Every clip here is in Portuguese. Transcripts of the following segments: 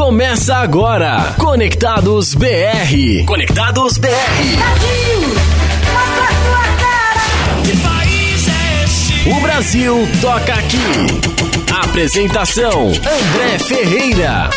Começa agora. Conectados BR. Conectados BR. Brasil, mostra a tua cara. Que país é esse? O Brasil toca aqui. Apresentação: André Ferreira.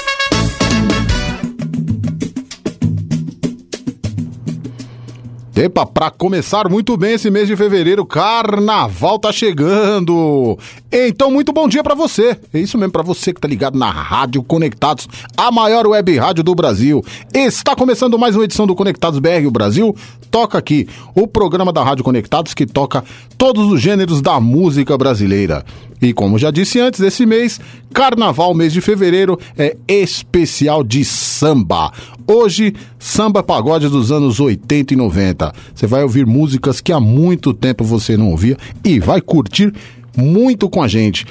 Epa, pra começar muito bem esse mês de fevereiro, carnaval tá chegando. Então, muito bom dia pra você. É isso mesmo, pra você que tá ligado na Rádio Conectados, a maior web rádio do Brasil. Está começando mais uma edição do Conectados BR o Brasil. Toca aqui, o programa da Rádio Conectados que toca todos os gêneros da música brasileira. E como já disse antes, esse mês, carnaval, mês de fevereiro, é especial de samba. Hoje, samba pagode dos anos 80 e 90. Você vai ouvir músicas que há muito tempo você não ouvia e vai curtir muito com a gente.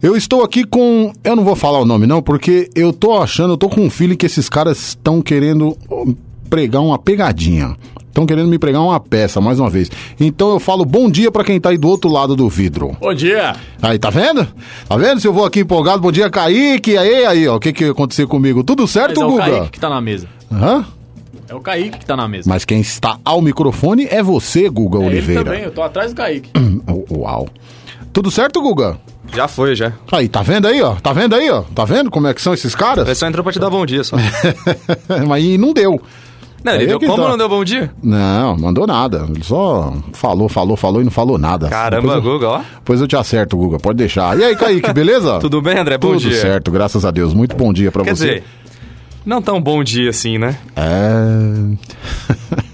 Eu estou aqui com. Eu não vou falar o nome, não, porque eu tô achando, eu tô com um feeling que esses caras estão querendo pregar uma pegadinha. Estão querendo me pregar uma peça, mais uma vez. Então eu falo bom dia pra quem tá aí do outro lado do vidro. Bom dia! Aí, tá vendo? Tá vendo? Se eu vou aqui empolgado, bom dia, Kaique. Aí, aí, ó, o que que aconteceu comigo? Tudo certo, Mas é o Guga? Kaique que tá na mesa. Hã? É o Kaique que tá na mesa. Mas quem está ao microfone é você, Guga é ele Oliveira. também, eu tô atrás do Kaique. Uau. Tudo certo, Guga? Já foi, já. Aí, tá vendo aí, ó? Tá vendo aí, ó? Tá vendo como é que são esses caras? pessoal entrou pra te dar bom dia só. Mas aí não deu. Não, Aí ele é deu, que como tá. não deu bom dia? Não, mandou nada. Ele só falou, falou, falou e não falou nada. Caramba, depois eu, Guga, ó. Depois eu te acerto, Guga. Pode deixar. E aí, Kaique, beleza? Tudo bem, André? Bom Tudo dia. certo, graças a Deus. Muito bom dia pra Quer você. dizer, não tão bom dia assim, né? É.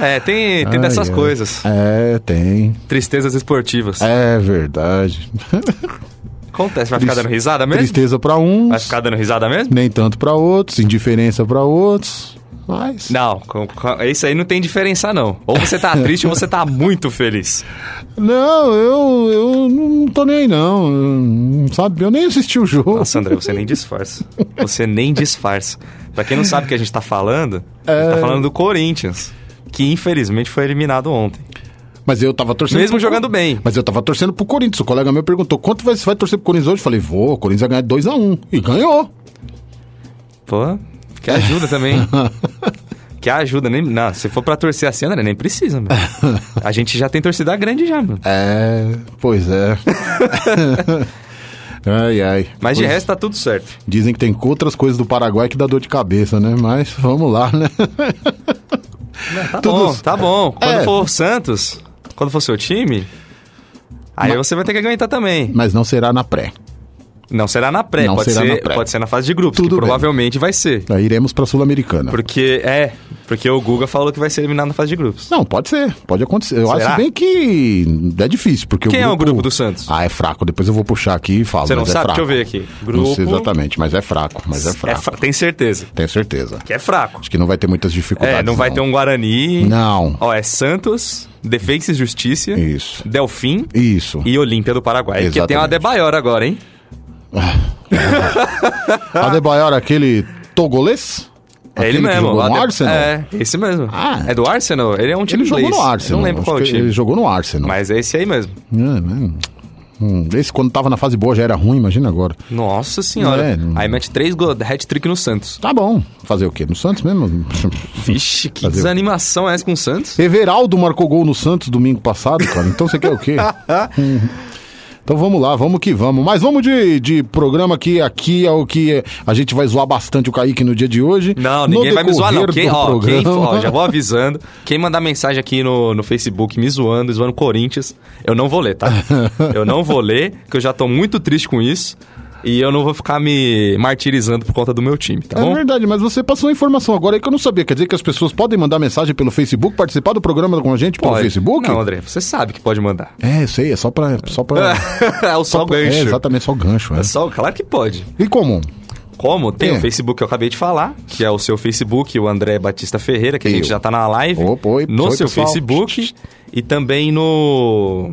É, tem, tem Ai, dessas ai. coisas. É, tem. Tristezas esportivas. É verdade. Acontece, vai ficar dando risada mesmo? Tristeza pra uns, Vai ficar dando risada mesmo? nem tanto pra outros, indiferença pra outros. Mas. Não, com- com- isso aí não tem diferença não. Ou você tá triste ou você tá muito feliz. Não, eu, eu não tô nem aí, não. Eu, Sabe? Eu nem assisti o jogo. Nossa, André, você nem disfarça. Você nem disfarça. Pra quem não sabe o que a gente tá falando, a É. gente tá falando do Corinthians, que infelizmente foi eliminado ontem. Mas eu tava torcendo. Mesmo pro- jogando bem. Mas eu tava torcendo pro Corinthians. O colega meu perguntou: quanto vai, você vai torcer pro Corinthians hoje? Eu falei: vou, o Corinthians vai ganhar 2x1. E ganhou. Pô, que ajuda também. que ajuda, nem. Não, se for pra torcer assim, André, nem precisa, meu. A gente já tem torcida grande já, meu. É, pois é. ai, ai. Mas de Pois- resto tá tudo certo. Dizem que tem outras coisas do Paraguai que dá dor de cabeça, né? Mas vamos lá, né? Tá Tudo- bom, tá bom. Quando É. for o Santos, quando for seu time, aí você vai ter que aguentar também. Mas não será na pré. Não será na pré, Não pode, será ser, na pré. pode ser na fase de grupos, Tudo que bem. provavelmente vai ser. Aí iremos pra Sul-Americana. Porque, é, porque o Guga falou que vai ser eliminado na fase de grupos. Não, pode ser, pode acontecer. Eu Será? acho bem que é difícil, porque Quem o é o grupo... grupo do Santos? Ah, é fraco. Depois eu vou puxar aqui e falo. Você não mas é sabe? fraco. Deixa eu ver aqui. Não sei Grupo- exatamente, mas é fraco. Mas é É fraco. fra- Tem certeza. Tenho certeza. Que é fraco. Acho que não vai ter muitas dificuldades. É, não vai ter um Guarani. Não. Ó, é Santos, Defensa e Justiça, Isso. Delfim Isso. e Olímpia do Paraguai. Porque tem uma Exatamente. Adebayor agora, hein? Adebayor, aquele togolês? É ele mesmo. jogou no Ade- Arsenal? É, esse mesmo. Ah. É do Arsenal? Ele é um time Ele jogou no Arsenal. Eu não lembro qual é time. Ele jogou no Arsenal. Mas é esse aí mesmo. Hum, hum. Hum, Esse quando tava na fase boa já era ruim, imagina agora. Nossa senhora. É, Aí mete três gols, hat-trick no Santos. Tá bom. Fazer o quê? No Santos mesmo? Vixe, que Fazer desanimação é essa com o Santos? Everaldo marcou gol no Santos domingo passado, cara. Então você quer o quê? Hum. Então vamos lá, vamos que vamos. Mas vamos de, de programa que aqui é o que a gente vai zoar bastante o Kaique no dia de hoje. Não, ninguém vai me zoar, não. Quem, ó, quem, ó, já vou avisando. Quem mandar mensagem aqui no, no Facebook me zoando, zoando Corinthians, eu não vou ler, tá? eu não vou ler, porque eu já tô muito triste com isso. E eu não vou ficar me martirizando por conta do meu time, tá É bom? verdade, mas você passou a informação agora aí que eu não sabia. Quer dizer que as pessoas podem mandar mensagem pelo Facebook, participar do programa com a gente pelo Pode. Facebook? Não, André, você sabe que pode mandar. É, eu sei, é só pra. Só pra é o só pra- gancho. É, exatamente, só gancho. É. É só, claro que pode. E como? Como? Tem É. o Facebook que eu acabei de falar, que é o seu Facebook, o André Batista Ferreira, que a gente Eu. já tá na live. Opa, oi, no oi, seu pessoal. Facebook e também no.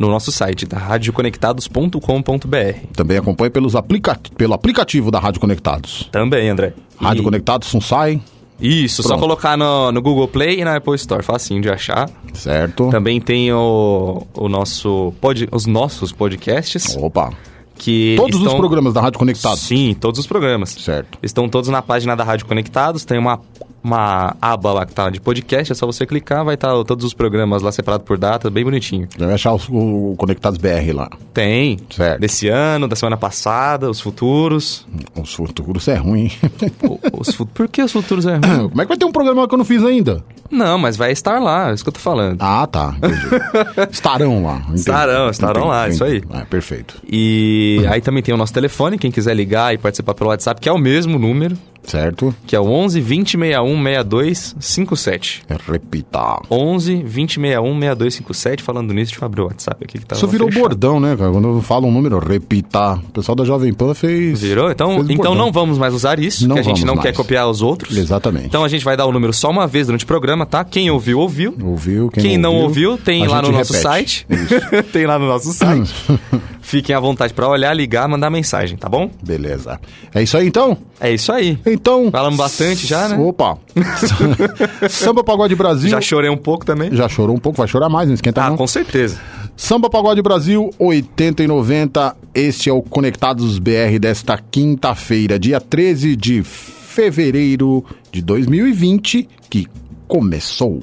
No nosso site, da radioconectados.com.br. Também acompanhe pelos aplica pelo aplicativo da Rádio Conectados. Também, André. Rádio E- Conectados, Sunsai, Isso, só Pronto. colocar no, no Google Play e na Apple Store, facinho de achar. certo? Também tem o, o nosso pod, os nossos podcasts, Opa, Que Todos os estão- programas da Rádio Conectados. Sim, todos os programas. Certo. Estão todos na página da Rádio Conectados. Tem uma, uma aba lá que tá de podcast. É só você clicar, vai estar todos os programas lá separados por data, bem bonitinho. Já vai achar os- o, Conectados BR lá. Tem. Certo. Desse ano, da semana passada, os futuros. Os futuros é ruim. O- os Por que os futuros é ruim? Como é que vai ter um programa que eu não fiz ainda? Não, mas vai estar lá, é isso que eu tô falando. Ah, tá. Entendi. estarão lá. entendi. Estarão, estarão lá, isso aí. É, perfeito. E aí também tem o nosso telefone, quem quiser ligar e participar pelo WhatsApp, que é o mesmo número, Certo? que é o 11 20 61 62 57. Repita. 11 20 61 62 57. Falando nisso, deixa eu abrir o WhatsApp aqui que tá Isso virou fechado. bordão, né, cara? Quando eu falo um número, repita. O pessoal da Jovem Pan fez. Virou? Então, fez então não vamos mais usar isso, Não que a gente não mais. quer copiar os outros. Exatamente. Então a gente vai dar o número só uma vez durante o programa, tá? Quem ouviu, ouviu. Ouviu? Quem, não ouviu, tem a lá no nosso site. Tem lá no nosso site. Fiquem à vontade pra olhar, ligar, mandar mensagem, tá bom? Beleza. É isso aí então? É isso aí. Então. Falamos bastante já, né? Opa! Samba Pagode Brasil. Já chorei um pouco também. Já chorou um pouco, vai chorar mais, não esquenta Ah, não. com certeza. Samba Pagode Brasil 80 e 90. Este é o Conectados BR desta quinta-feira, dia 13 de fevereiro de 2020, que começou.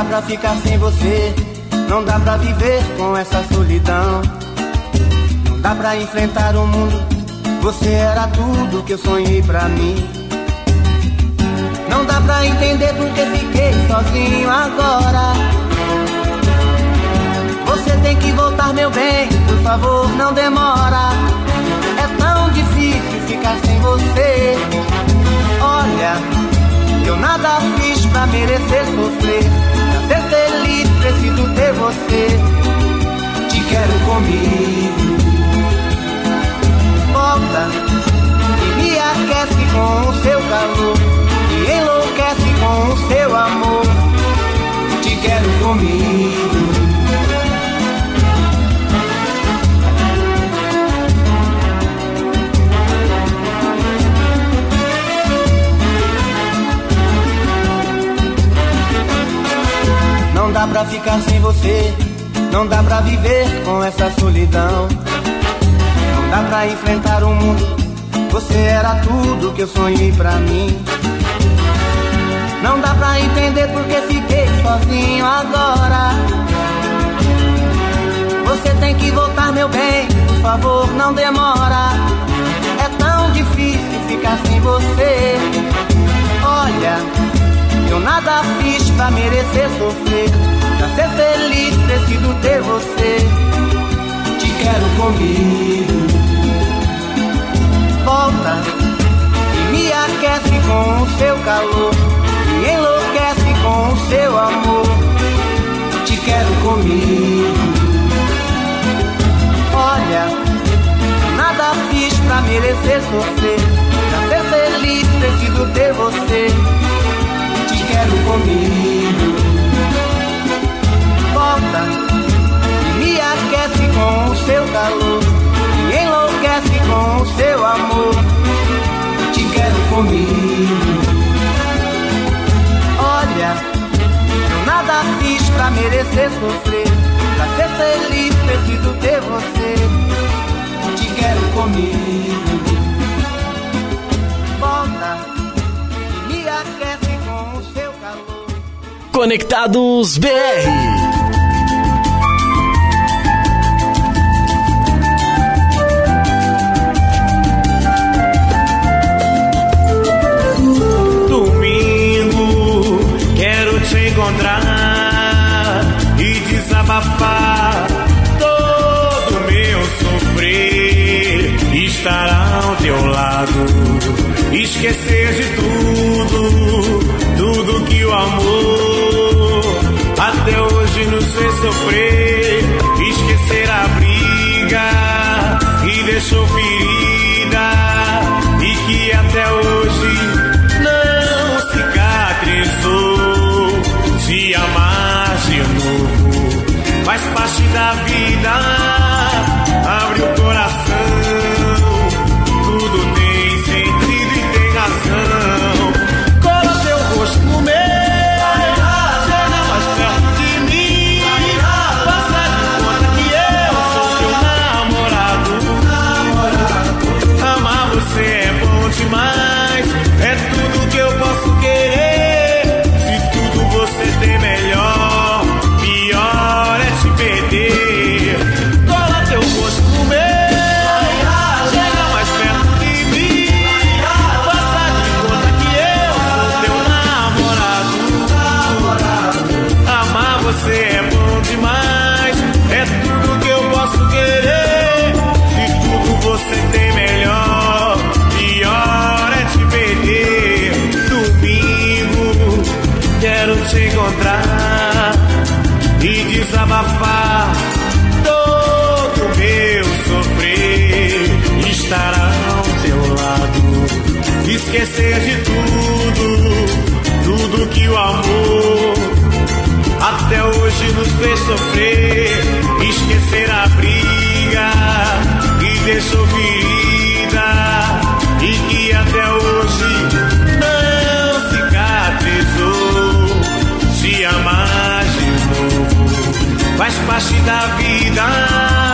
Dá pra ficar sem você, não dá pra viver com essa solidão. Não dá pra enfrentar o mundo, você era tudo que eu sonhei pra mim. Não dá pra entender porque fiquei sozinho agora. Você tem que voltar, meu bem, por favor, não demora. É tão difícil ficar sem você. Olha, eu nada fiz pra merecer sofrer. Ser feliz, preciso ter você. Te quero comigo. Volta e me aquece com o seu calor. Me enlouquece com o seu amor. Te quero comigo. Não dá pra ficar sem você, não dá pra viver com essa solidão. Não dá pra enfrentar o mundo, você era tudo que eu sonhei pra mim. Não dá pra entender porque fiquei sozinho agora. Você tem que voltar, meu bem, por favor, não demora. É tão difícil ficar sem você. Olha, eu nada fiz pra merecer sofrer. Pra ser feliz, preciso ter você. Te quero comigo. Volta e me aquece com o seu calor. Me enlouquece com o seu amor. Te quero comigo. Olha, nada fiz pra merecer sofrer. Pra ser feliz, preciso ter você. Comigo. Volta e me aquece com o seu calor. Me enlouquece com o seu amor. Te quero comigo. Olha, eu nada fiz pra merecer sofrer. Pra ser feliz, preciso ter você. Te quero comigo. Conectados BR. Domingo quero te encontrar e desabafar todo meu sofrer. Estar ao teu lado, esquecer de tudo, tudo que o amor até hoje nos fez sofrer, esquecer a briga e deixou ferida e que até hoje não cicatrizou. Se amar de novo faz parte da vida. esquecer de tudo, tudo que o amor até hoje nos fez sofrer, esquecer a briga que deixou ferida e que até hoje não cicatrizou. Se amar de novo faz parte da vida.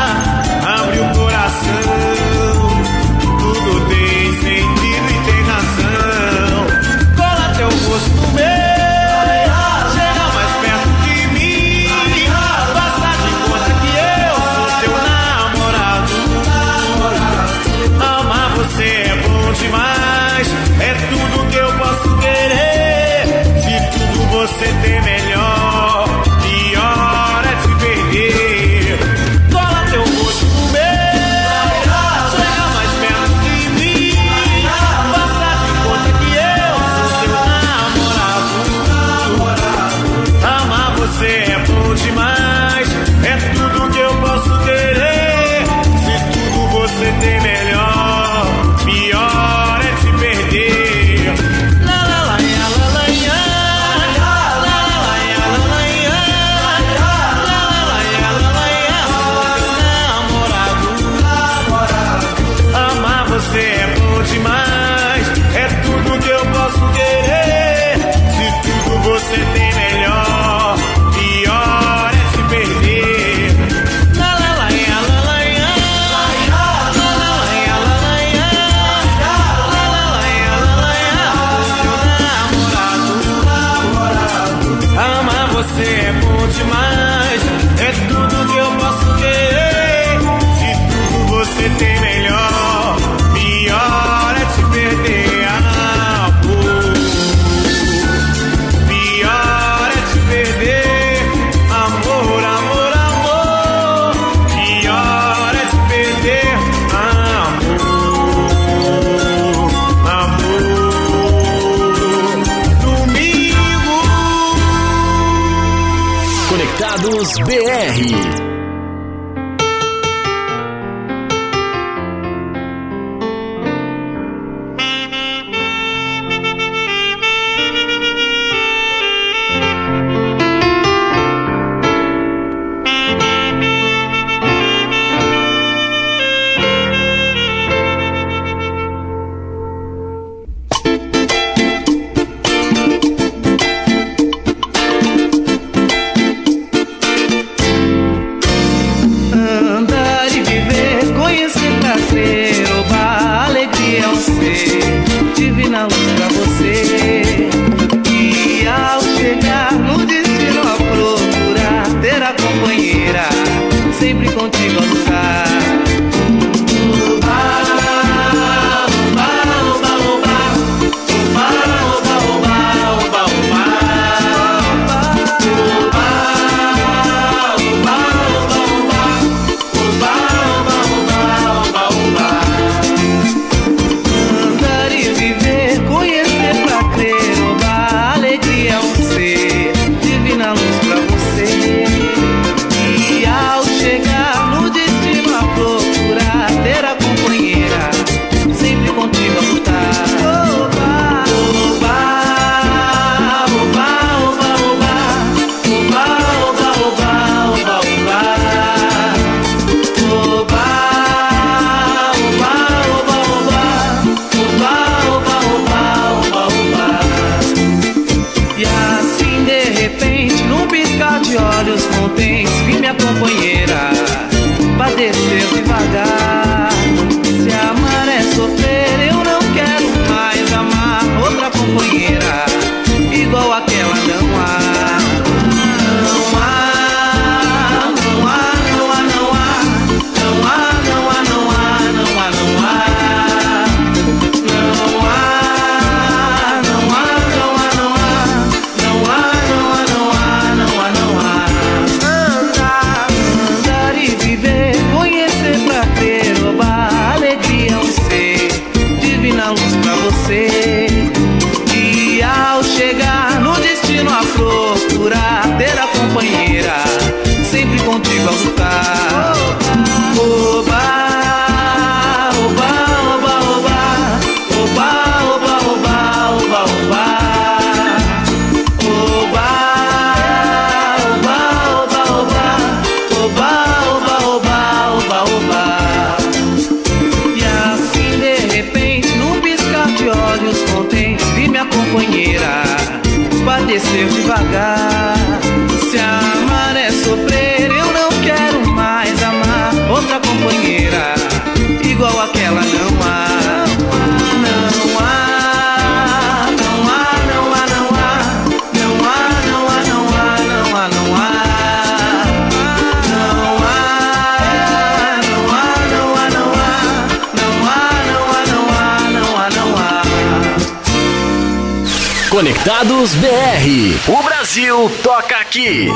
Conectados BR. O Brasil toca aqui.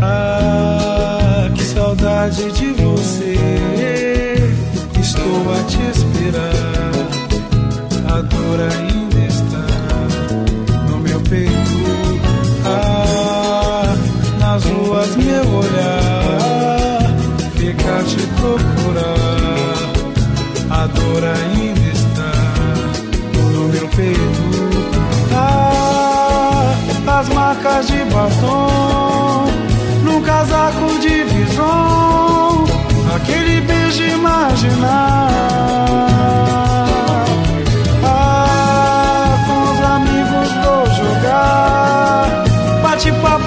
Ah, que saudade de você. Estou a te esperar. adora. dor te procurar. A dor ainda está no meu peito. Ah, as marcas de batom, num casaco de vison, aquele beijo imaginar. Ah, com os amigos vou jogar, bate-papo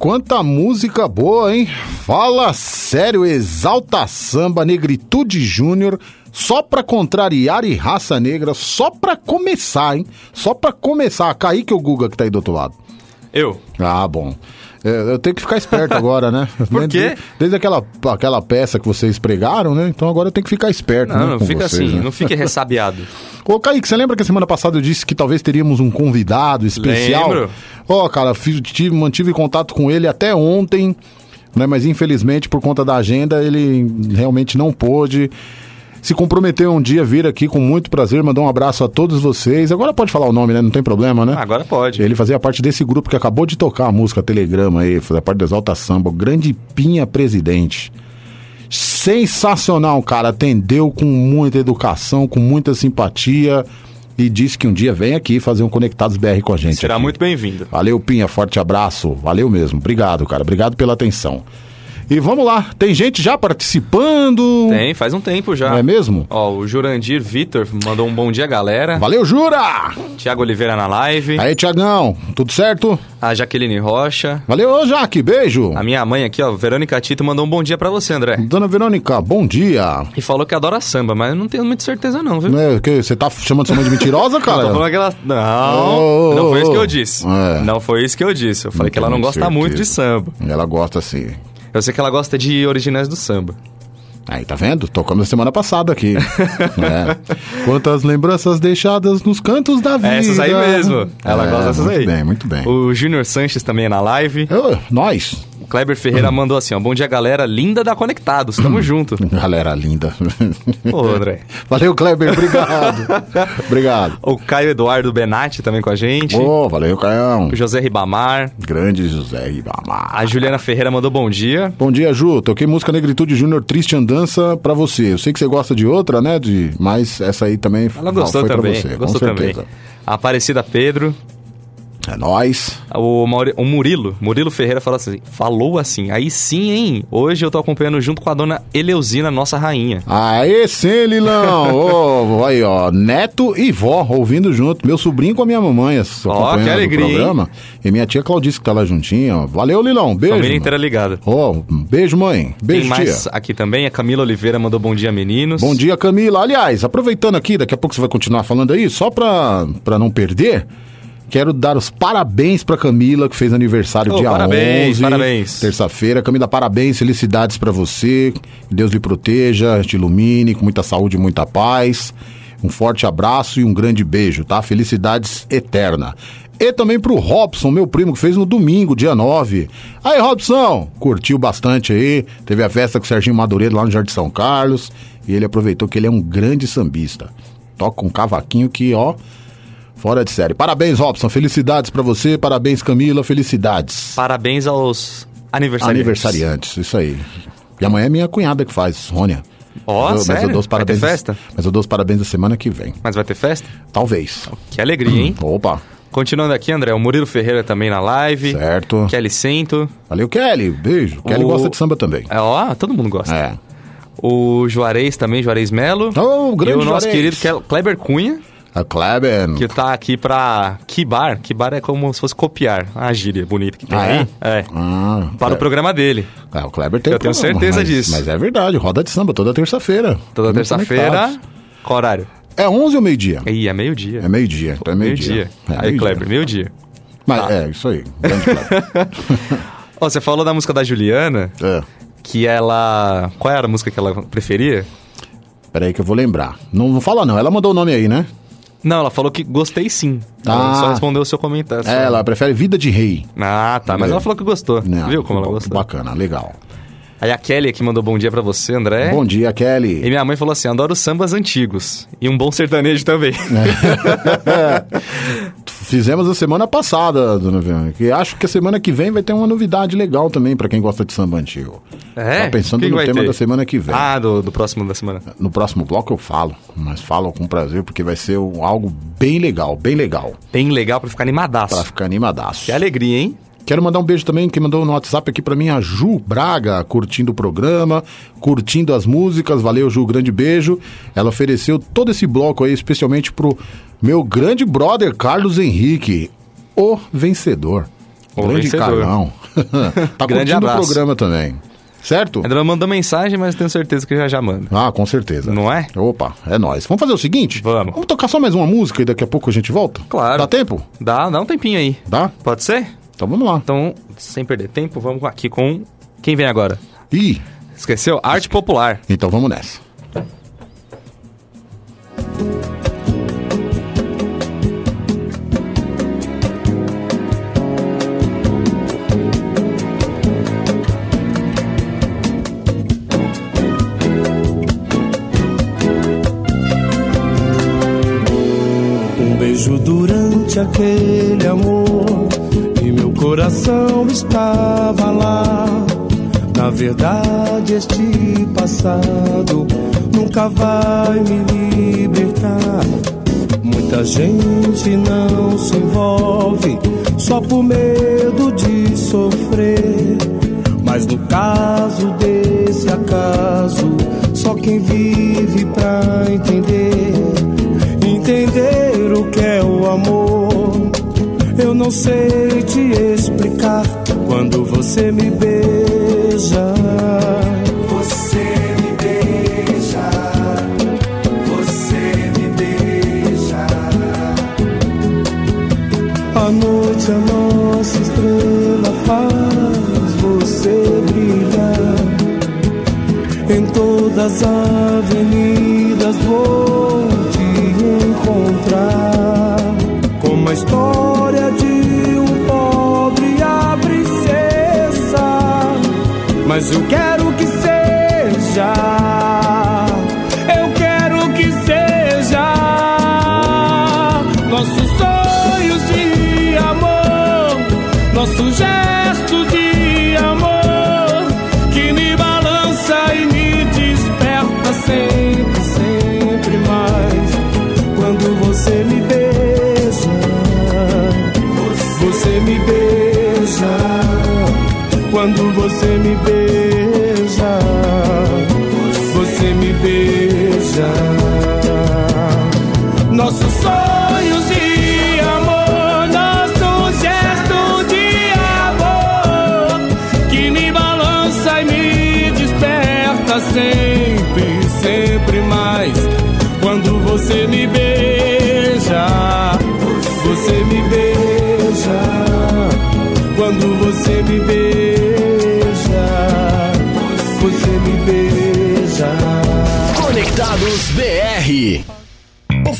quanta música boa, hein? Fala sério, Exalta Samba, Negritude Júnior, só pra contrariar e raça negra, só pra começar, hein? Só pra começar. Kaique ou Guga que tá aí do outro lado? Eu. Ah, bom. É, eu tenho que ficar esperto agora, né? Por quê? Desde, desde aquela, aquela peça que vocês pregaram, né? Então agora eu tenho que ficar esperto. Não, né, não fica vocês, assim, né? não fique ressabiado. Ô, Kaique, você lembra que a semana passada eu disse que talvez teríamos um convidado especial? Lembro. Ó, cara, fiz- tive, mantive contato com ele até ontem, né? Mas infelizmente, por conta da agenda, ele realmente não pôde. Se comprometeu um dia a vir aqui com muito prazer, mandar um abraço a todos vocês. Agora pode falar o nome, né? Não tem problema, né? Agora pode. Ele fazia parte desse grupo que acabou de tocar a música Telegrama aí, fazia parte do Exalta Samba, o Grande Pinha Presidente. Sensacional, cara. Atendeu com muita educação, com muita simpatia e disse que um dia vem aqui fazer um Conectados BR com a gente. Será aqui. muito bem-vindo. Valeu, Pinha. Forte abraço. Valeu mesmo. Obrigado, cara. Obrigado pela atenção. E vamos lá. Tem gente já participando. Tem, faz um tempo já. Não é mesmo? Ó, o Jurandir Vitor mandou um bom dia, galera. Valeu, Jura! Tiago Oliveira na live. Aí, Tiagão. Tudo certo? A Jaqueline Rocha. Valeu, ô, Jaque. Beijo. A minha mãe aqui, ó, Verônica Tito, mandou um bom dia pra você, André. Dona Verônica, bom dia. E falou que adora samba, mas eu não tenho muita certeza não, viu? Né, que, você tá chamando sua mãe de mentirosa, Não, cara? que ela... Não, ô, não foi isso que eu disse. É. Não foi isso que eu disse. Eu falei que ela não gosta muito de certeza. samba. Ela gosta sim. Eu sei que ela gosta de originais do samba. Aí, tá vendo? Tocamos semana passada aqui. É. Quantas lembranças deixadas nos cantos da vida. É essas aí mesmo. Ela É, gosta dessas muito aí. bem, muito bem. O Júnior Sanches também é na live. Ô, nós, Kleber Ferreira mandou assim, ó. Bom dia, galera. Linda da Conectados. Tamo junto. galera linda. Ô, André. Valeu, Kleber, obrigado. obrigado. O Caio Eduardo Benatti também com a gente. Ô, valeu, Caião. O José Ribamar. Grande José Ribamar. A Juliana Ferreira mandou bom dia. Bom dia, Ju. Toquei música Negritude Júnior Triste Andança pra você. Eu sei que você gosta de outra, né? De... Mas essa aí também Ela gostou foi também. pra você. gostou também. Aparecida Pedro. É nóis. O, Mauri- o Murilo. Murilo Ferreira falou assim. Falou assim. Aí sim, hein? Hoje eu tô acompanhando junto com a dona Eleusina, nossa rainha. Aê, sim, Lilão! Ô, aí, ó, neto e vó ouvindo junto. Meu sobrinho com a minha mamãe Ó, que alegria, programa. E minha tia Claudice que tá lá juntinha. ó. Valeu, Lilão. Beijo. Família inteira ligada. Ó, um beijo, mãe. Beijo, Tem mais tia. aqui também. A Camila Oliveira mandou bom dia, meninos. Bom dia, Camila. Aliás, aproveitando aqui, daqui a pouco você vai continuar falando aí, só pra, pra não perder, quero dar os parabéns pra Camila, que fez aniversário Ô, dia parabéns, 11. parabéns. Terça-feira. Camila, parabéns, felicidades pra você. Que Deus lhe proteja, te ilumine, com muita saúde e muita paz. Um forte abraço e um grande beijo, tá? Felicidades eterna. E também pro Robson, meu primo, que fez no domingo, dia 9. Aí, Robson, curtiu bastante aí. Teve a festa com o Serginho Madureira lá no Jardim São Carlos. E ele aproveitou que ele é um grande sambista. Toca um cavaquinho que, ó, fora de série. Parabéns, Robson. Felicidades pra você. Parabéns, Camila. Felicidades. Parabéns aos aniversariantes. Aniversariantes, isso aí. E amanhã é minha cunhada que faz, Rônia. Ó, Mas eu- mas eu dou os Vai ter parabéns. festa? Mas eu dou os parabéns da semana que vem. Mas vai ter festa? Talvez. Que alegria, hein? Opa, Continuando aqui, André, o Murilo Ferreira também na live. certo. Kelly Cento. Valeu, Kelly. Beijo. Kelly O- gosta de samba também. É, ó, todo mundo gosta. É. O Juarez também, Juarez Melo. Ô, o grande E o nosso Juarez. querido Kleber Cunha, A Kleber. que tá aqui pra Kibar. Kibar é como se fosse copiar. A gíria bonita que tem Ah, é? aí. É. Ah, Para o programa dele. É, o Kleber tem Eu tenho programa, certeza mas- disso. Mas é verdade, roda de samba toda terça-feira. Toda terça-feira. Qual horário? É 11 ou meio-dia? Ih, é meio-dia. É meio-dia. Então é meio-dia. Meio-dia. É, aí, meio-dia. Kleber, meio-dia. Mas, Tá. É, isso aí. Grande Kleber. Ó, você falou da música da Juliana, é. que ela... Qual era a música que ela preferia? Peraí que eu vou lembrar. Não, não fala não, ela mandou o nome aí, né? Não, ela falou que gostei sim. Ela Ah. só respondeu o seu comentário. só. É, ela prefere Vida de Rei. Ah, tá. Mas ela falou que gostou. Não, Viu como ela ba- gostou? Bacana, legal. Aí a Kelly aqui mandou bom dia pra você, André. Bom dia, E Kelly. minha mãe falou assim: adoro sambas antigos. E um bom sertanejo também. Fizemos a semana passada, dona Viana. Que acho que a semana que vem vai ter uma novidade legal também pra quem gosta de samba antigo. É? Tá pensando no tema ter? da semana que vem. Ah, do, do próximo da semana. No próximo bloco eu falo, mas falo com prazer porque vai ser um- algo bem legal, bem legal. Bem legal pra ficar animadaço. Pra ficar animadaço. Que alegria, hein? Quero mandar um beijo também, quem mandou no WhatsApp aqui pra mim, a Ju Braga, curtindo o programa, curtindo as músicas. Valeu, Ju, grande beijo. Ela ofereceu todo esse bloco aí, especialmente pro meu grande brother Carlos Henrique, o vencedor. O Grande vencedor. Carlão. tá Grande curtindo o abraço. programa também. Certo? Ainda não mandou mensagem, mas tenho certeza que já já manda. Ah, com certeza. Não é? Opa, é nóis. Vamos fazer o seguinte? Vamos. Vamos tocar só mais uma música e daqui a pouco a gente volta? Claro. Dá tempo? Dá, dá um tempinho aí. Dá? Pode ser? Então vamos lá. Então, sem perder tempo, vamos aqui com. Quem vem agora? Ih, Esqueceu? Arte Popular. então vamos nessa. Um beijo durante aquele amor coração estava lá. Na verdade, este passado nunca vai me libertar. Muita gente não se envolve só por medo de sofrer. Mas no caso desse acaso, só quem vive pra entender entender o que é o amor. Eu não sei te explicar quando você me beija. Você me beija. Você me beija. A noite, a nossa estrela faz você brilhar. Em todas as avenidas vou te encontrar. Como a história Mas eu quero que seja. Eu quero que seja. Nossos sonhos de amor. Nosso gesto de amor. Que me balança e me desperta sempre, sempre mais. Quando você me beija, você me beija. Quando você me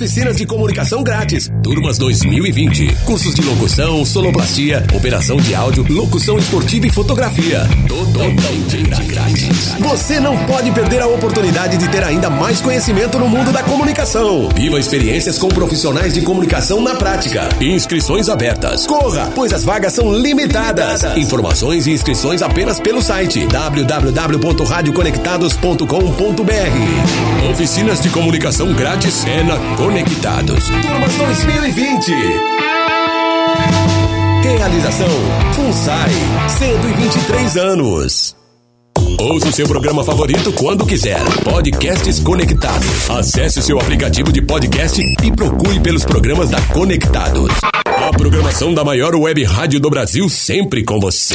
Oficinas de comunicação grátis. Turmas 2020. Cursos de locução, sonoplastia, operação de áudio, locução esportiva e fotografia. Totalmente grátis. Você não pode perder a oportunidade de ter ainda mais conhecimento no mundo da comunicação. Viva experiências com profissionais de comunicação na prática. Inscrições abertas. Corra, pois as vagas são limitadas. Informações e inscrições apenas pelo site www.radioconectados.com.br. Oficinas de comunicação grátis é na Conectados. Turmas 2020. Realização FUNSAI, 123 anos. Ouça o seu programa favorito quando quiser. Podcasts Conectados. Acesse o seu aplicativo de podcast e procure pelos programas da Conectados. A programação da maior web rádio do Brasil sempre com você.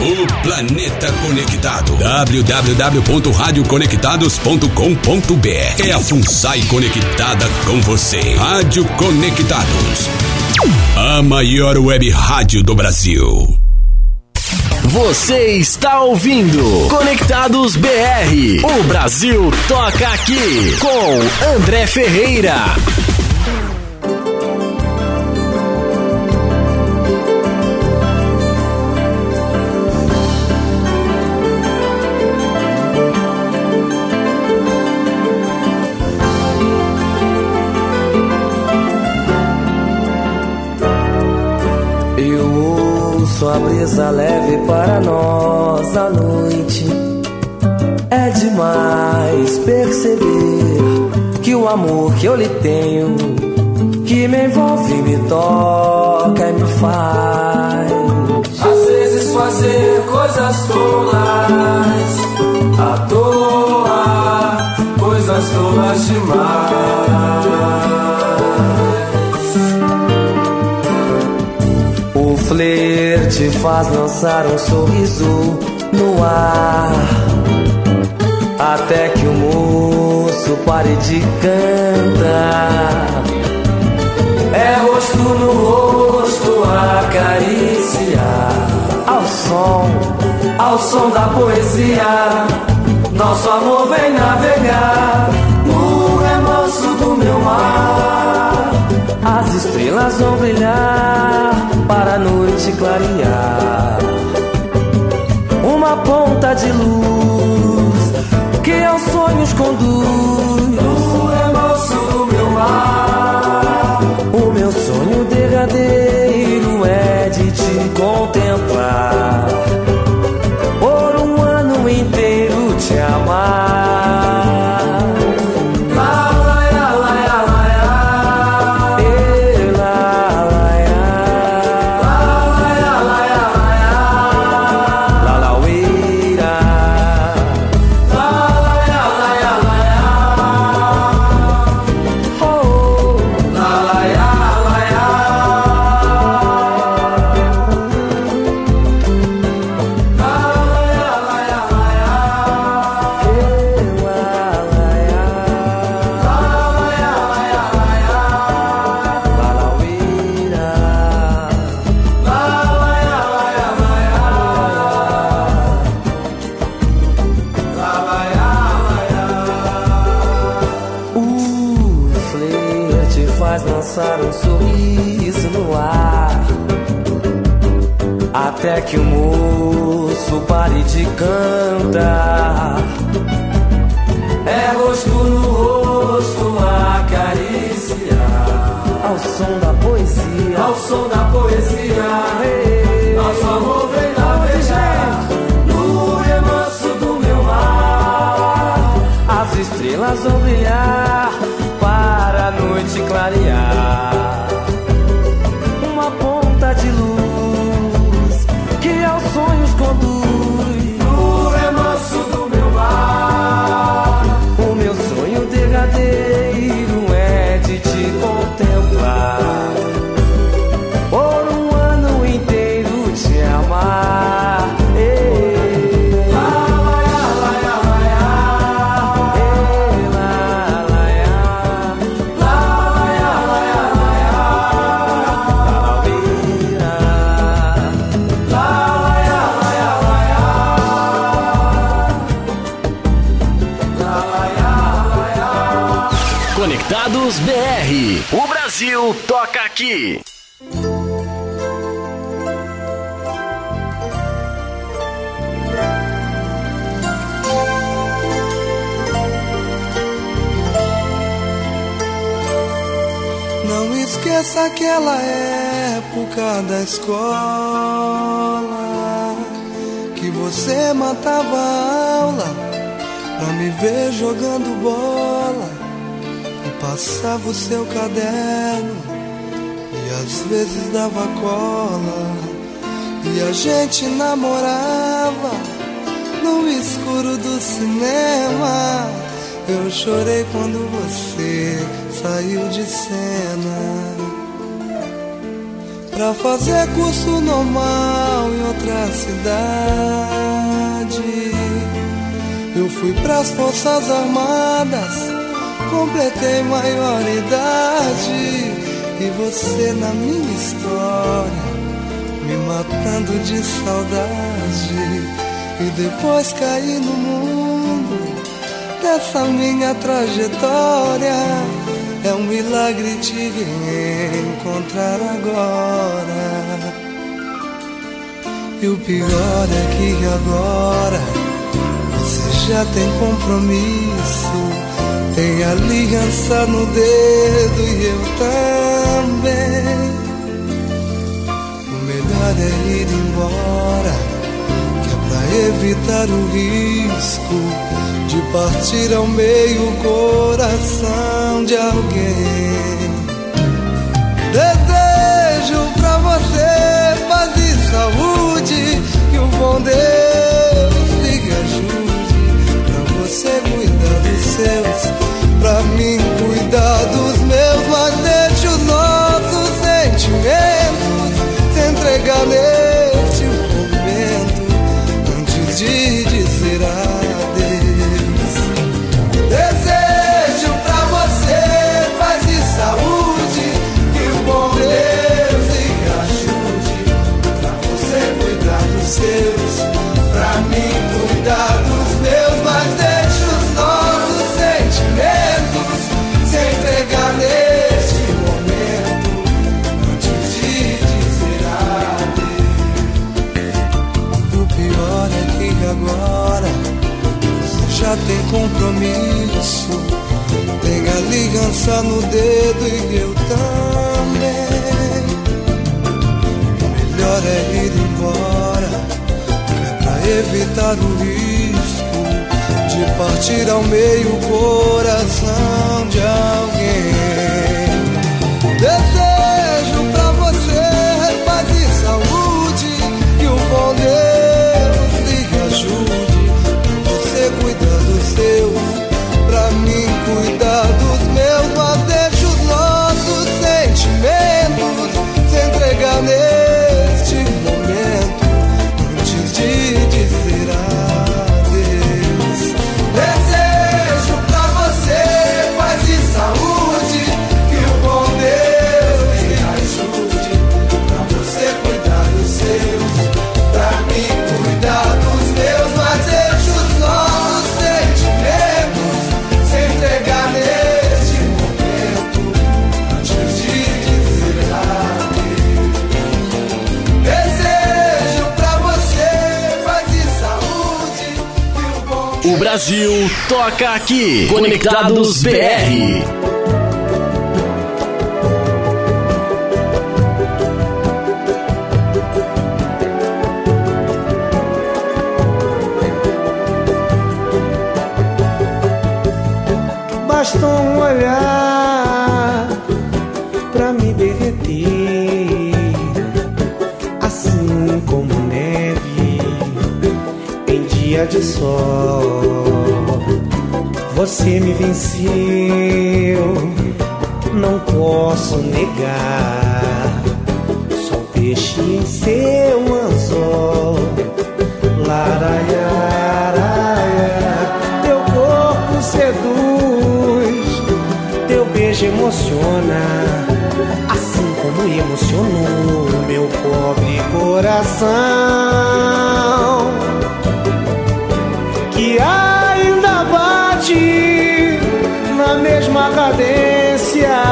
O planeta conectado. www.radioconectados.com.br É a FUNSAI conectada com você. Rádio Conectados. A maior web rádio do Brasil. Você está ouvindo Conectados BR. O Brasil toca aqui com André Ferreira. Eu ouço a brisa leve para nós à noite. É demais perceber que o amor que eu lhe tenho, que me envolve, me toca e me faz. Às vezes fazer coisas tolas, à toa, coisas tolas demais. O flerte faz lançar um sorriso no ar. Até que o moço pare de cantar. É rosto no rosto acariciar. Ao som, ao som da poesia. Nosso amor vem navegar no remanso do meu mar. As estrelas vão brilhar para a noite clarear. Uma ponta de luz que aos sonhos conduz. No remoço do meu mar. O meu sonho derradeiro é de te contemplar. Aqui. Não esqueça aquela época da escola que você matava a aula pra me ver jogando bola e passava o seu caderno às vezes dava cola e a gente namorava no escuro do cinema. Eu chorei quando você saiu de cena pra fazer curso normal em outra cidade. Eu fui pras Forças Armadas, completei maioridade. E você na minha história me matando de saudade e depois caí no mundo dessa minha trajetória. É um milagre te encontrar agora. E o pior é que agora você já tem compromisso, tem aliança no dedo e eu também. O melhor é ir embora, que é pra evitar o risco de partir ao meio o coração de alguém. Desejo pra você se compromisso, tem aliança no dedo e eu também. O melhor é ir embora, é pra evitar o risco de partir ao meio o coração de alguém. Brasil toca aqui. Conectados BR. Bastou um olhar de sol. Você me venceu, não posso negar. Sou peixe em seu anzol. Laraiaraia, teu corpo seduz, teu beijo emociona, assim como emocionou meu pobre coração, mesma cadência,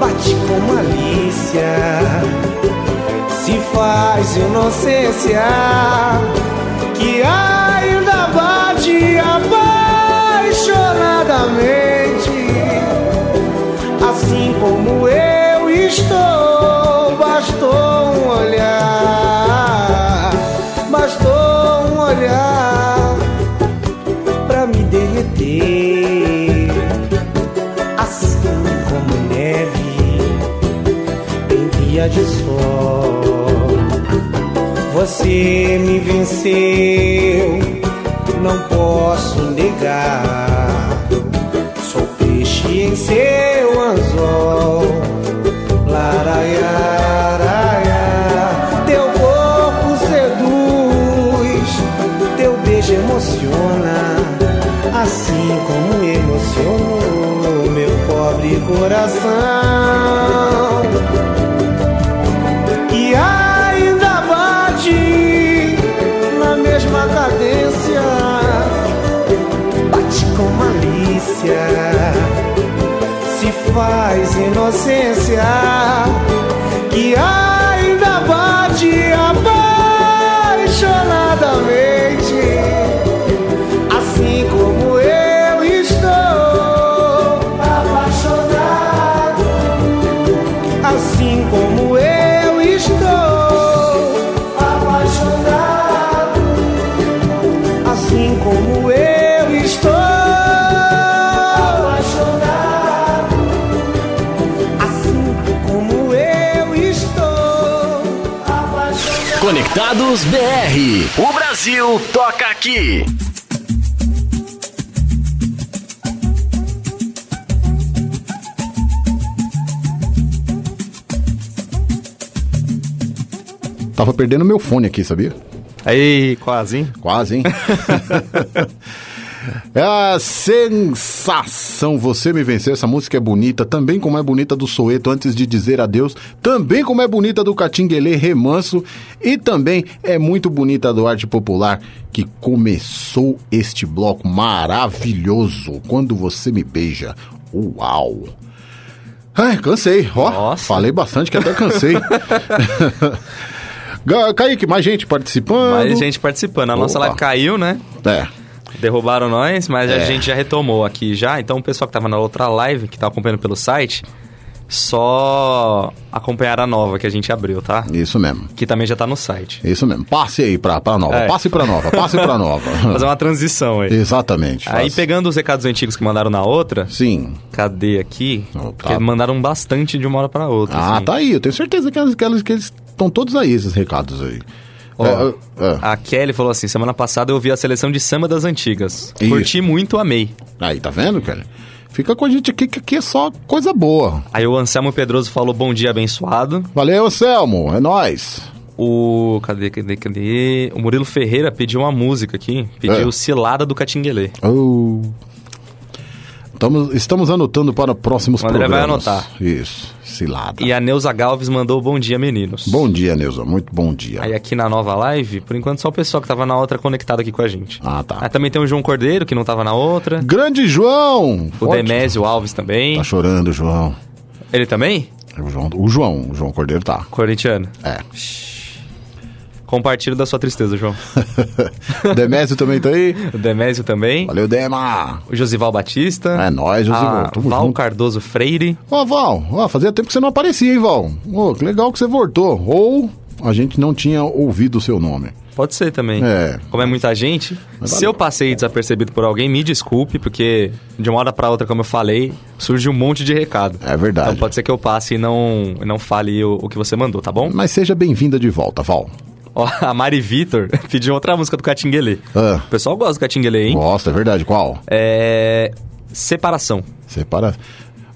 bate com malícia. Se faz inocência. Que ainda bate apaixonadamente, assim como eu estou. De sol. Você me venceu, não posso negar. Sou peixe em seu anzol. Laraiaraia, teu corpo seduz, teu beijo emociona, assim como emocionou meu pobre coração. Mesma cadência, bate com malícia, se faz inocência, que ainda bate apaixonadamente, Conectados BR. O Brasil toca aqui. Tava perdendo meu fone aqui, sabia? Aí, quase, hein? Quase, hein? É a sensação, você me vencer. Essa música é bonita, também como é bonita do Soeto antes de dizer adeus, também como é bonita do Catinguelê Remanso e também é muito bonita do Arte Popular que começou este bloco maravilhoso. Quando você me beija, uau! Ai, cansei, ó. Nossa. Falei bastante que até cansei. Kaique, mais gente participando. Mais gente participando. A nossa Opa. live caiu, né? É. Derrubaram nós, mas a É. gente já retomou aqui já. Então o pessoal que tava na outra live, que tava acompanhando pelo site, só acompanhar a nova que a gente abriu, tá? Isso mesmo. Que também já tá no site. Isso mesmo. Passe aí pra, pra nova. É. Passe pra nova. Passe pra nova. Fazer uma transição aí. Exatamente. Aí faz. pegando os recados antigos que mandaram na outra, Sim. cadê aqui? Oh, Porque tá. mandaram bastante de uma hora pra outra. Ah, assim. tá aí. Eu tenho certeza que, elas, que eles estão todos aí, esses recados aí. Ó, É, é, A Kelly falou assim: semana passada eu ouvi a seleção de samba das antigas. Isso. Curti muito, amei. Aí, tá vendo, Kelly? Fica com a gente aqui, que aqui é só coisa boa. Aí o Anselmo Pedroso falou bom dia abençoado. Valeu, Selmo. É nóis. O. Cadê, cadê, cadê? O Murilo Ferreira pediu uma música aqui. Pediu É. Cilada do Catinguelê. Oh. Estamos, estamos anotando para próximos O André vai programas. anotar. Isso. Cilada. E a Neuza Galves mandou bom dia, meninos. Bom dia, Neuza. Muito bom dia. Aí aqui na nova live, por enquanto só o pessoal que tava na outra conectado aqui com a gente. Ah, tá. Aí também tem o João Cordeiro, que não tava na outra. Grande João! O Forte. Demésio Alves também. Tá chorando, João. Ele também? O João, o João, o João Cordeiro tá. Corintiano. É. Compartilho da sua tristeza, João. Demésio também tá aí. O Demésio também. Valeu, Dema. O Josival Batista. É nóis, Josival. Tamo Val junto. Cardoso Freire. Ó, Val, ó, fazia tempo que você não aparecia, hein, Val? Ô, que legal que você voltou. Ou a gente não tinha ouvido o seu nome. Pode ser também. É. Como é muita gente. Mas Se valeu. eu passei desapercebido por alguém, me desculpe, porque de uma hora pra outra, como eu falei, surge um monte de recado. É verdade. Então pode ser que eu passe e não, não fale o, o que você mandou, tá bom? Mas seja bem-vinda de volta, Val. Ó, a Mari Vitor pediu outra música do Catinguelê. Ah, O pessoal gosta do Catinguelê, hein? gosta, é verdade. Qual? É. Separação. Separa.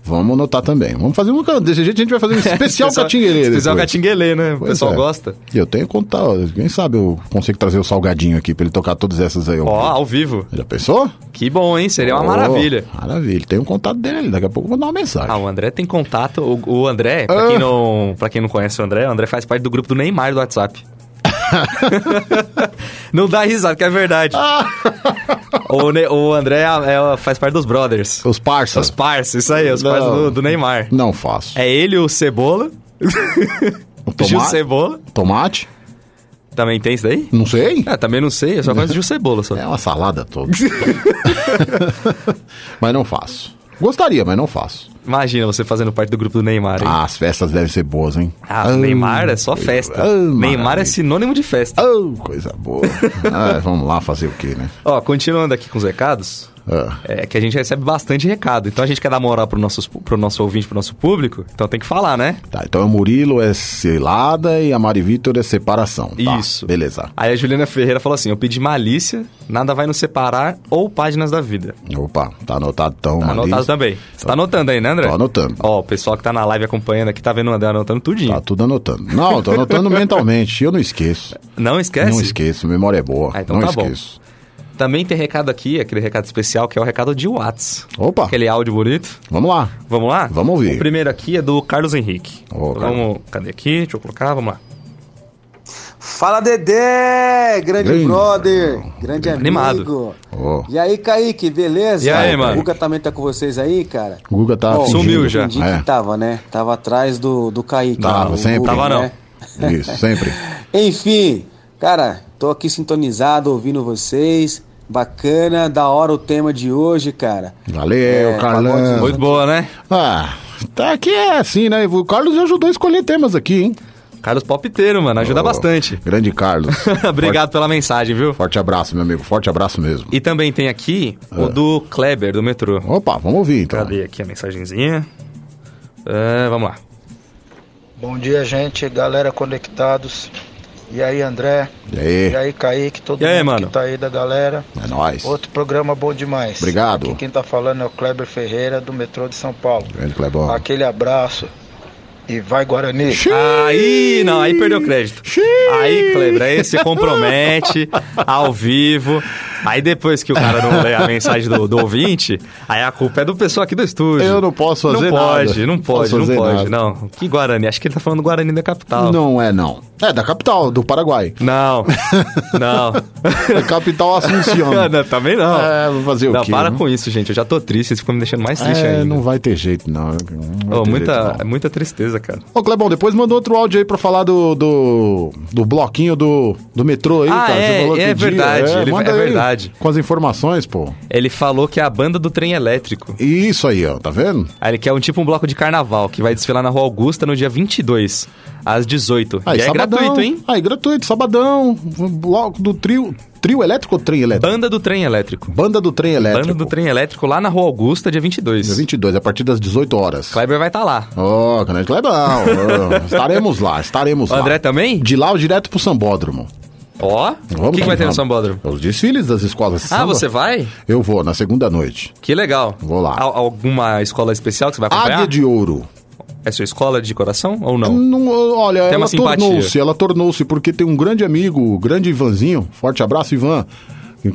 Vamos anotar também. Vamos fazer um. Desse jeito a gente vai fazer um especial Catinguelê. Especial depois. Catinguelê, né? O Pois pessoal é. gosta. E eu tenho que contar. ó, Quem sabe eu consigo trazer o Salgadinho aqui pra ele tocar todas essas aí. Ó, ao vivo. Já pensou? Que bom, hein? Seria uma maravilha. Maravilha. Tem um contato dele. Daqui a pouco eu vou dar uma mensagem. Ah, o André tem contato. O, o André, pra, Ah. quem não, pra quem não conhece o André, o André faz parte do grupo do Neymar do WhatsApp. não dá risada, que é verdade. o, Ne- o André é- é- faz parte dos brothers. Os parças. Os parça, isso aí, os Não. parça do, do Neymar. Não faço. É ele, o Cebola. O Gil tomate? Cebola. Tomate? Também tem isso daí? Não sei. Ah, também não sei, eu só conheço Gil Cebola só. É uma salada toda. mas não faço. Gostaria, mas não faço. Imagina você fazendo parte do grupo do Neymar, hein? Ah, as festas devem ser boas, hein? Ah, o Neymar é só festa. Ah, Neymar é sinônimo de festa. Oh, coisa boa. Ah, vamos lá fazer o quê, né? Ó, continuando aqui com os recados, Ah, é que a gente recebe bastante recado. Então a gente quer dar moral pro nosso, pro nosso ouvinte, pro nosso público. Então tem que falar, né? tá, então o Murilo é selada e a Mari Vitor é separação. Tá, Isso. Beleza. Aí a Juliana Ferreira falou assim: Eu pedi malícia, nada vai nos separar ou páginas da vida. Opa, tá anotado então. Tá uma anotado também. Você tá anotando aí, né, André? Tô anotando. Ó, o pessoal que tá na live acompanhando aqui tá vendo o André anotando tudinho. Tá tudo anotando. Não, tô anotando mentalmente. Eu não esqueço. Não esquece? Não esqueço. Memória é boa. Ah, então não tá bom. Também tem recado aqui, aquele recado especial, que é o recado de Whats. Opa, Aquele áudio bonito. vamos lá. Vamos lá? Vamos ouvir. O primeiro aqui é do Carlos Henrique. Ô, vamos, cadê aqui? Deixa eu colocar, vamos lá. Fala Dedé, grande, Grande. brother, grande amigo. Animado. Ó, E aí, Kaique, beleza? E aí, mano? O Guga também tá com vocês aí, cara? o Guga tá Bom. Sumiu já. É. que tava, né? Tava atrás do, do Kaique. Tava, o sempre. Guga, Tava não. né? Isso, sempre. Enfim, cara, tô aqui sintonizado, ouvindo vocês. Bacana, da hora o tema de hoje, cara. Valeu, É, Carlão. pagode- Muito boa, né? Ah, tá aqui é assim, né? O Carlos já ajudou a escolher temas aqui, hein? Carlos Palpiteiro, mano, ajuda Ô, bastante. Grande Carlos. Obrigado pela mensagem, viu? Forte abraço, meu amigo. Forte abraço mesmo. E também tem aqui o do Kleber, do metrô. Opa, vamos ouvir então. Cadê aqui a mensagenzinha? É, vamos lá. Bom dia, gente, galera conectados. E aí, André? E aí? E aí, Kaique, todo E aí, mundo mano? que tá aí da galera. É nóis. Outro programa bom demais. Obrigado. Aqui quem tá falando é o Kleber Ferreira, do metrô de São Paulo. Grande Clebão. Aquele abraço. E vai, Guarani. Aí, não, aí perdeu crédito. Aí, Kleber, aí você compromete ao vivo. Aí depois que o cara não lê a mensagem do, do ouvinte, aí a culpa é do pessoal aqui do estúdio. Eu não posso fazer não nada. pode, Não pode, não pode, não. Que Guarani? Acho que ele tá falando Guarani da capital. Não é, não. É da capital, do Paraguai. Não, não. Da capital Assunção. não. Também não. É, vou fazer o não, quê? para né? com isso, gente. Eu já tô triste, vocês ficam me deixando mais triste É, ainda. não vai ter jeito, não. Não vai muita, jeito, não. é muita tristeza, cara. Ô, Clebão, depois manda outro áudio aí pra falar do, do, do bloquinho do, do metrô aí, Ah, cara. é, Você é verdade, ele- manda é aí verdade. Com as informações, pô. Ele falou que é a banda do trem elétrico. Isso aí, ó, tá vendo? Aí ele quer um tipo um bloco de carnaval que vai desfilar na Rua Augusta no dia 22, às 18. Aí, e é sabadão. gratuito, hein? Aí, gratuito, sabadão. Bloco do trio. Trio elétrico ou trem elétrico? Banda do trem elétrico. Banda do trem elétrico. Banda do trem elétrico lá na Rua Augusta, dia 22. Dia 22, a partir das 18 horas. Kleber vai estar lá. Ó, grande Clebão. ó, estaremos lá, estaremos O lá. André também? De lá, direto pro Sambódromo. Ó, o que, que vai ter no. Sambódromo? Os desfiles das escolas Ah, samba. você vai? Eu vou, na segunda noite. Que legal. Vou lá. Al- alguma escola especial que você vai acompanhar? Águia de Ouro. É sua escola de coração ou não? Não, olha, Tem ela tornou-se, ela tornou-se, porque tem um grande amigo, o grande Ivanzinho, forte abraço, Ivan.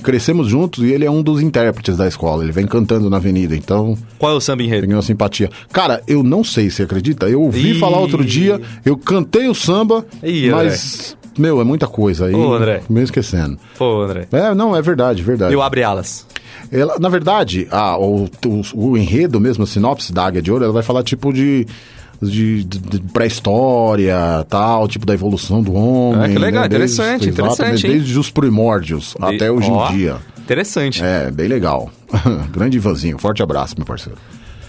Crescemos juntos e ele é um dos intérpretes da escola. Ele vem cantando na avenida, então Qual é o samba enredo? tem uma simpatia. Cara, eu não sei, você acredita? Eu ouvi Ih. falar outro dia, eu cantei o samba, Ih, mas, meu, é muita coisa aí. Ô, André. Meio esquecendo. Pô, André. É, não, é verdade, verdade. Eu abre alas. Ela, na verdade, a, o, o, o enredo mesmo, a sinopse da Águia de Ouro, ela vai falar tipo de, de, de- de pré-história, tal, tipo da evolução do homem. Ah, que legal, né? Desde- interessante, interessante, exatamente, hein? Desde os primórdios De- até hoje Ó, em dia. Interessante. É, bem legal. Grande Ivanzinho, forte abraço, meu parceiro.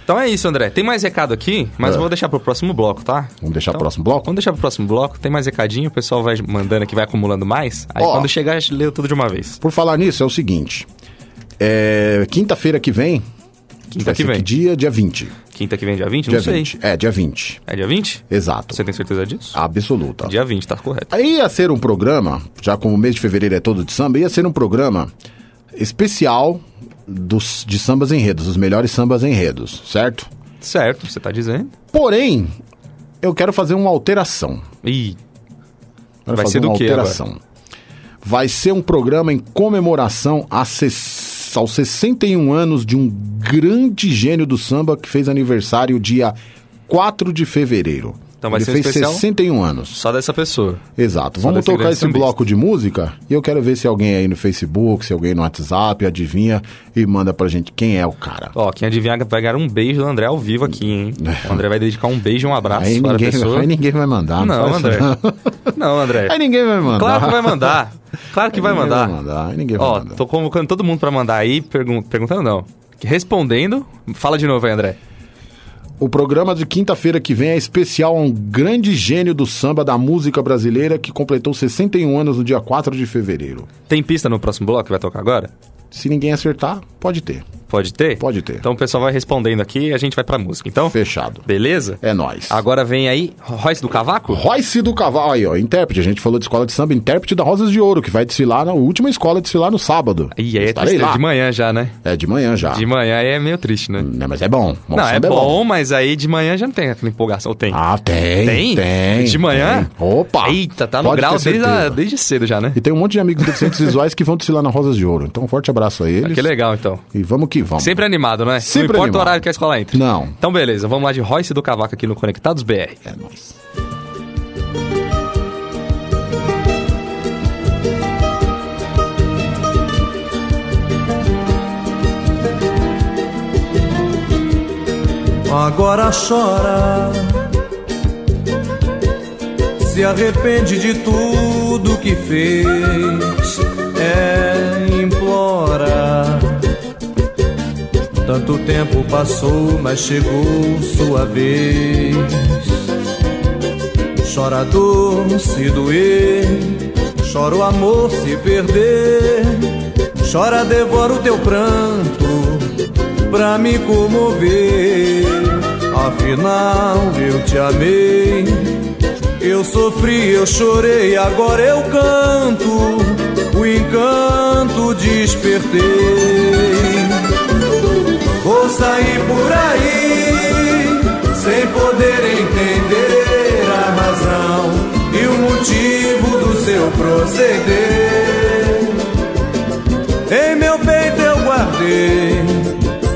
Então é isso, André. Tem mais recado aqui, mas É. vou deixar pro próximo bloco, tá? Vamos deixar Então, pro próximo bloco? Vamos deixar pro próximo bloco. Tem mais recadinho, o pessoal vai mandando aqui, vai acumulando mais. Aí Ó. quando chegar, a gente lê tudo de uma vez. Por falar nisso, é o seguinte. É, Quinta-feira que vem. Quinta que vem. Que dia? Dia 20. Quinta que vem, dia 20? Dia Não sei. 20. É, dia 20. É dia 20? Exato. Você tem certeza disso? Absoluta. Dia 20, tá correto. Aí ia ser um programa, já como o mês de fevereiro é todo de samba, ia ser um programa especial dos, de sambas enredos, os melhores sambas enredos, certo? Certo, você tá dizendo. Porém, eu quero fazer uma alteração. Ih, Vai ser do quê alteração. Vai ser um programa em comemoração a ses- aos 61 anos de um grande gênio do samba que fez aniversário dia 4 de fevereiro. Então vai Ele ser um fez especial? 61 anos. só dessa pessoa. Exato. Só Vamos tocar esse sambista. bloco de música e eu quero ver se alguém aí no Facebook, se alguém no WhatsApp adivinha e manda pra gente quem é o cara. Ó, quem adivinhar vai ganhar um beijo do André ao vivo aqui, hein? O André vai dedicar um beijo e um abraço Aí para a pessoa. aí ninguém vai mandar. Não, faz André. isso Não, André. Aí ninguém vai mandar. Claro que vai mandar. Claro que vai Ninguém mandar. vai mandar, aí ninguém vai Ó, mandar. tô convocando todo mundo pra mandar aí, pergun perguntando não. Respondendo, fala de novo aí, André. O programa de quinta-feira que vem é especial a um grande gênio do samba da música brasileira que completou 61 anos no dia 4 de fevereiro. Tem pista no próximo bloco que vai tocar agora? Se ninguém acertar, pode ter. Pode ter? Pode ter. Então o pessoal vai respondendo aqui e a gente vai pra música. Então, Fechado. beleza? É nóis. Agora vem aí, Royce do Cavaco? Royce do Cavalo, aí ó, intérprete, a gente falou de escola de samba, intérprete da Rosas de Ouro, que vai desfilar na última escola, desfilar no sábado. Ih, aí é Estarei lá. de manhã já, né? É, de manhã já. De manhã é meio triste, né? Né, mas é bom. Bom não, é samba bom, mas aí de manhã já não tem aquela empolgação. Ou tem? Ah, tem. Tem? Tem. De manhã? tem. Opa! Eita, tá no Pode grau desde, a- desde cedo já, né? E tem um monte de amigos deficientes visuais que vão desfilar na Rosas de Ouro. Então, um forte abraço a eles. Que legal, então. E vamos que vamos. Sempre animado, né? Sempre não importa animado. o horário que a escola entra. Não. Então, beleza. Vamos lá de Royce do Cavaco aqui no Conectados BR. É nóis. agora chora. Se arrepende de tudo que fez, é implora. Tanto tempo passou, mas chegou sua vez. Chora a dor se doer, chora o amor se perder, chora, devora o teu pranto pra me comover. Afinal, eu te amei. Eu sofri, eu chorei, agora eu canto. O encanto despertei. Vou sair por aí, sem poder entender a razão e o motivo do seu proceder. Em meu peito eu guardei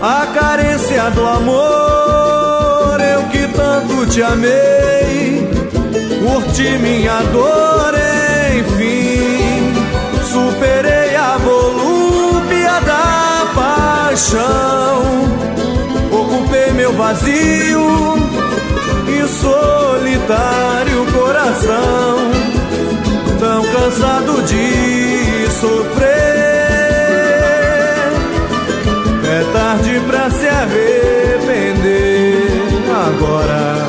a carência do amor, eu que tanto te amei, curti minha dor, paixão, ocupei meu vazio e solitário coração, tão cansado de sofrer. É tarde pra se arrepender. Agora,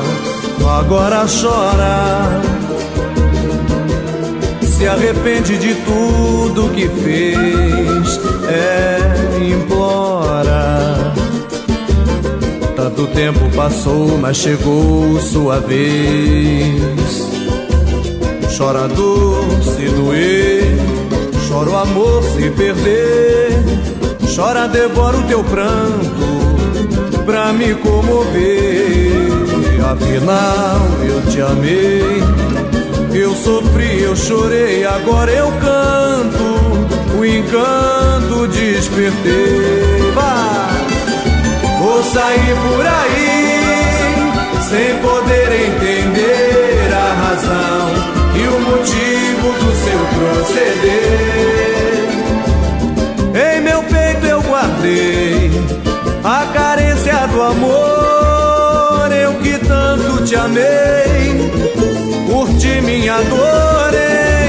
agora chora. Se arrepende de tudo que fez. É, implora. Tanto tempo passou, mas chegou sua vez. Chora a dor se doer, chora o amor se perder, chora, devora o teu pranto pra me comover. Afinal, eu te amei, eu sofri, eu chorei, agora eu canto, o encanto despertei. Vai! Sair por aí, sem poder entender a razão e o motivo do seu proceder. Em meu peito eu guardei a carência do amor, eu que tanto te amei, curti minha dor,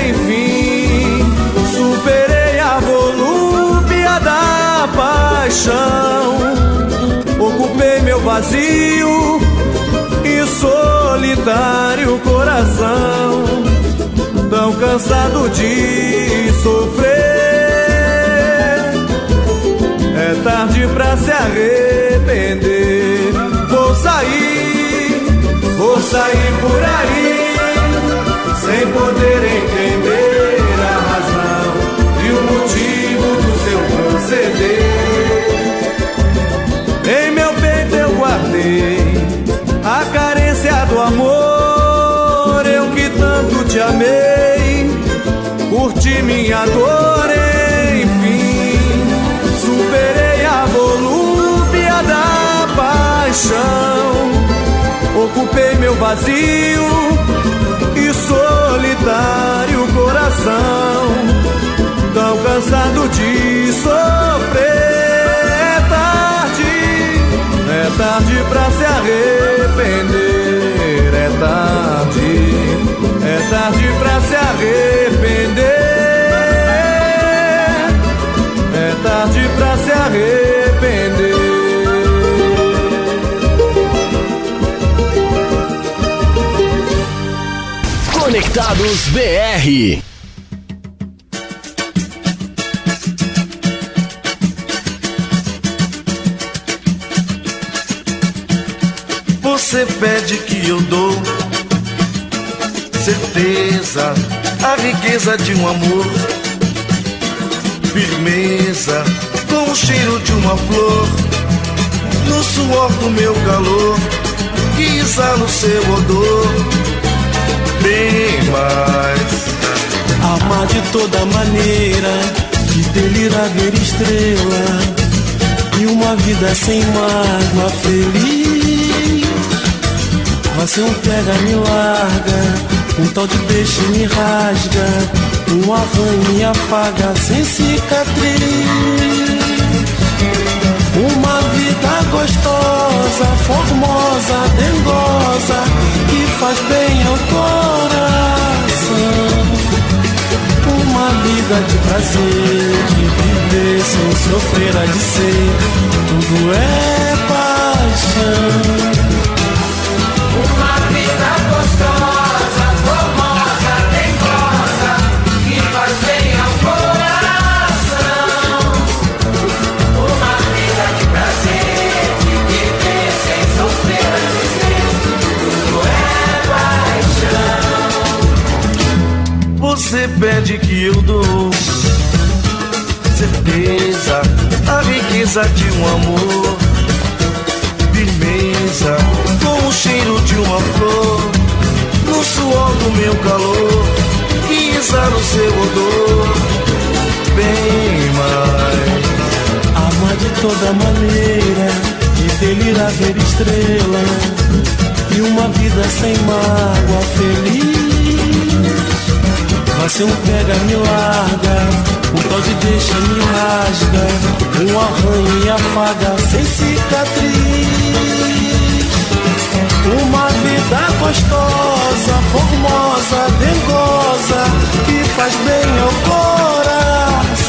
enfim, superei a volúpia da paixão, vazio e solitário coração, tão cansado de sofrer. É tarde pra se arrepender. Vou sair, vou sair por aí, sem poder entender a razão e o motivo do seu proceder. Guardei a carência do amor, eu que tanto te amei, curti minha dor, enfim, superei a volúpia da paixão, ocupei meu vazio e solitário coração, tão cansado de sofrer. Tarde pra se arrepender. É tarde, é tarde pra se arrepender. É tarde pra se arrepender. Conectados BR. Você pede que eu dou certeza, a riqueza de um amor, firmeza, com o cheiro de uma flor, no suor do meu calor, que exala o seu odor, bem mais. Amar de toda maneira, de delirar ver estrela, e uma vida sem mágoa feliz. Ser um pega me larga, um tal de peixe me rasga, um arranho me afaga sem cicatriz. Uma vida gostosa, formosa, dengosa, que faz bem ao coração. Uma vida de prazer, de viver sem sofrer a de ser, tudo é paixão. Você pede que eu dou certeza, a riqueza de um amor, firmeza, com o cheiro de uma flor, no suor do meu calor, que exala o seu odor, bem mais. Amar de toda maneira, de delirar ver estrela, e uma vida sem mágoa feliz. Vai ser um pega me larga, um tal de deixa me rasga, um arranho me afaga sem cicatriz. Uma vida gostosa, formosa, dengosa, que faz bem ao coração.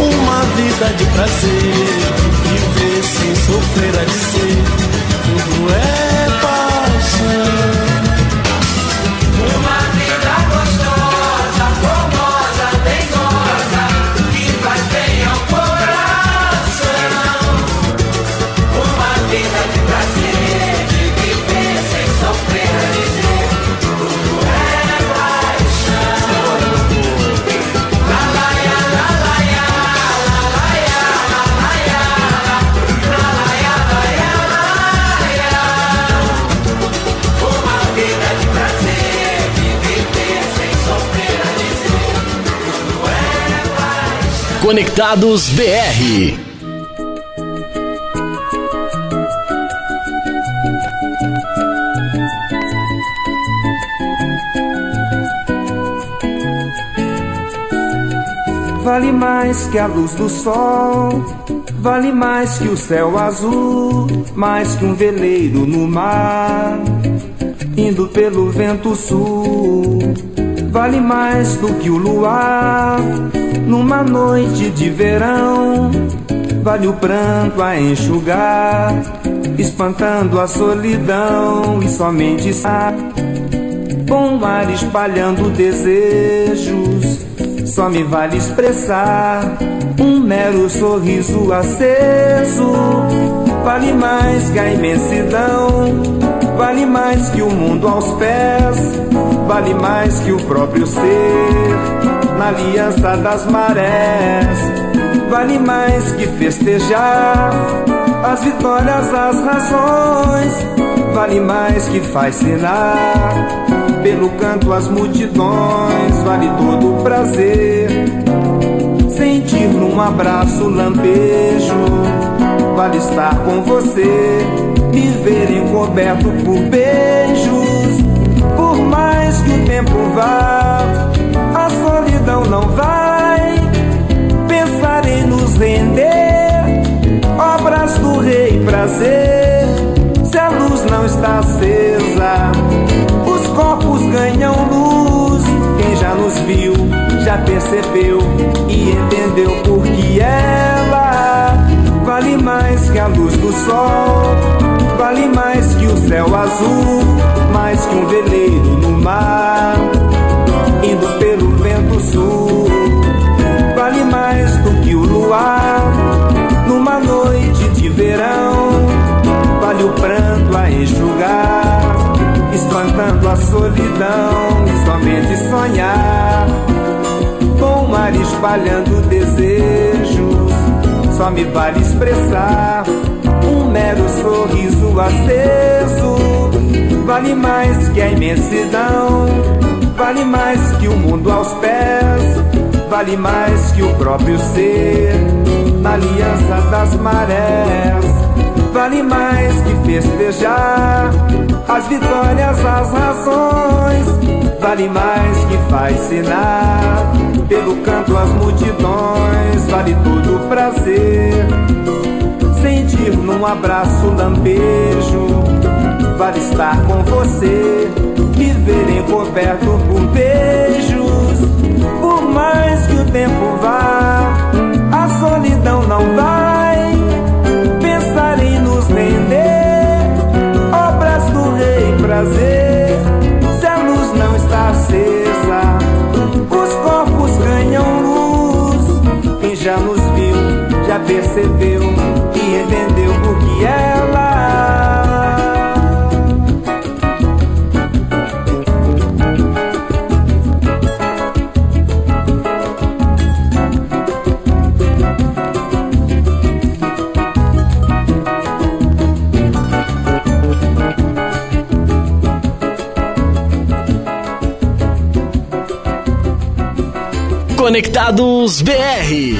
Uma vida de prazer, viver sem sofrer a de ser, tudo é paixão. Conectados BR. Vale mais que a luz do sol, vale mais que o céu azul, mais que um veleiro no mar, indo pelo vento sul. Vale mais do que o luar, numa noite de verão, vale o pranto a enxugar, espantando a solidão e somente está bom ar espalhando desejos. Só me vale expressar um mero sorriso aceso. Vale mais que a imensidão, vale mais que o mundo aos pés, vale mais que o próprio ser na aliança das marés. Vale mais que festejar as vitórias, as razões, vale mais que fascinar pelo canto as multidões, vale todo o prazer. Sentir num abraço lampejo, vale estar com você, me ver encoberto por beijos. Por mais que o tempo vá, a solidão não vai. Pensar em nos render, obras do rei prazer. Se a luz não está acesa, os corpos ganham luz. Quem já nos viu, já percebeu e entendeu por que ela que a luz do sol, vale mais que o céu azul, mais que um veleiro no mar, indo pelo vento sul, vale mais do que o luar, numa noite de verão, vale o pranto a enxugar, espantando a solidão e somente sonhar, com o mar espalhando desejos. desejo só me vale expressar um mero sorriso aceso. Vale mais que a imensidão, vale mais que o mundo aos pés, vale mais que o próprio ser na aliança das marés. Vale mais que festejar as vitórias, as razões, vale mais que fascinar pelo canto as multidões, vale todo o prazer. Sentir num abraço um lampejo, vale estar com você. Viver encoberto por beijos, por mais que o tempo vá, a solidão não vai. Pensar em nos render, obras do rei prazer. percebeu e entendeu porque ela Conectados BR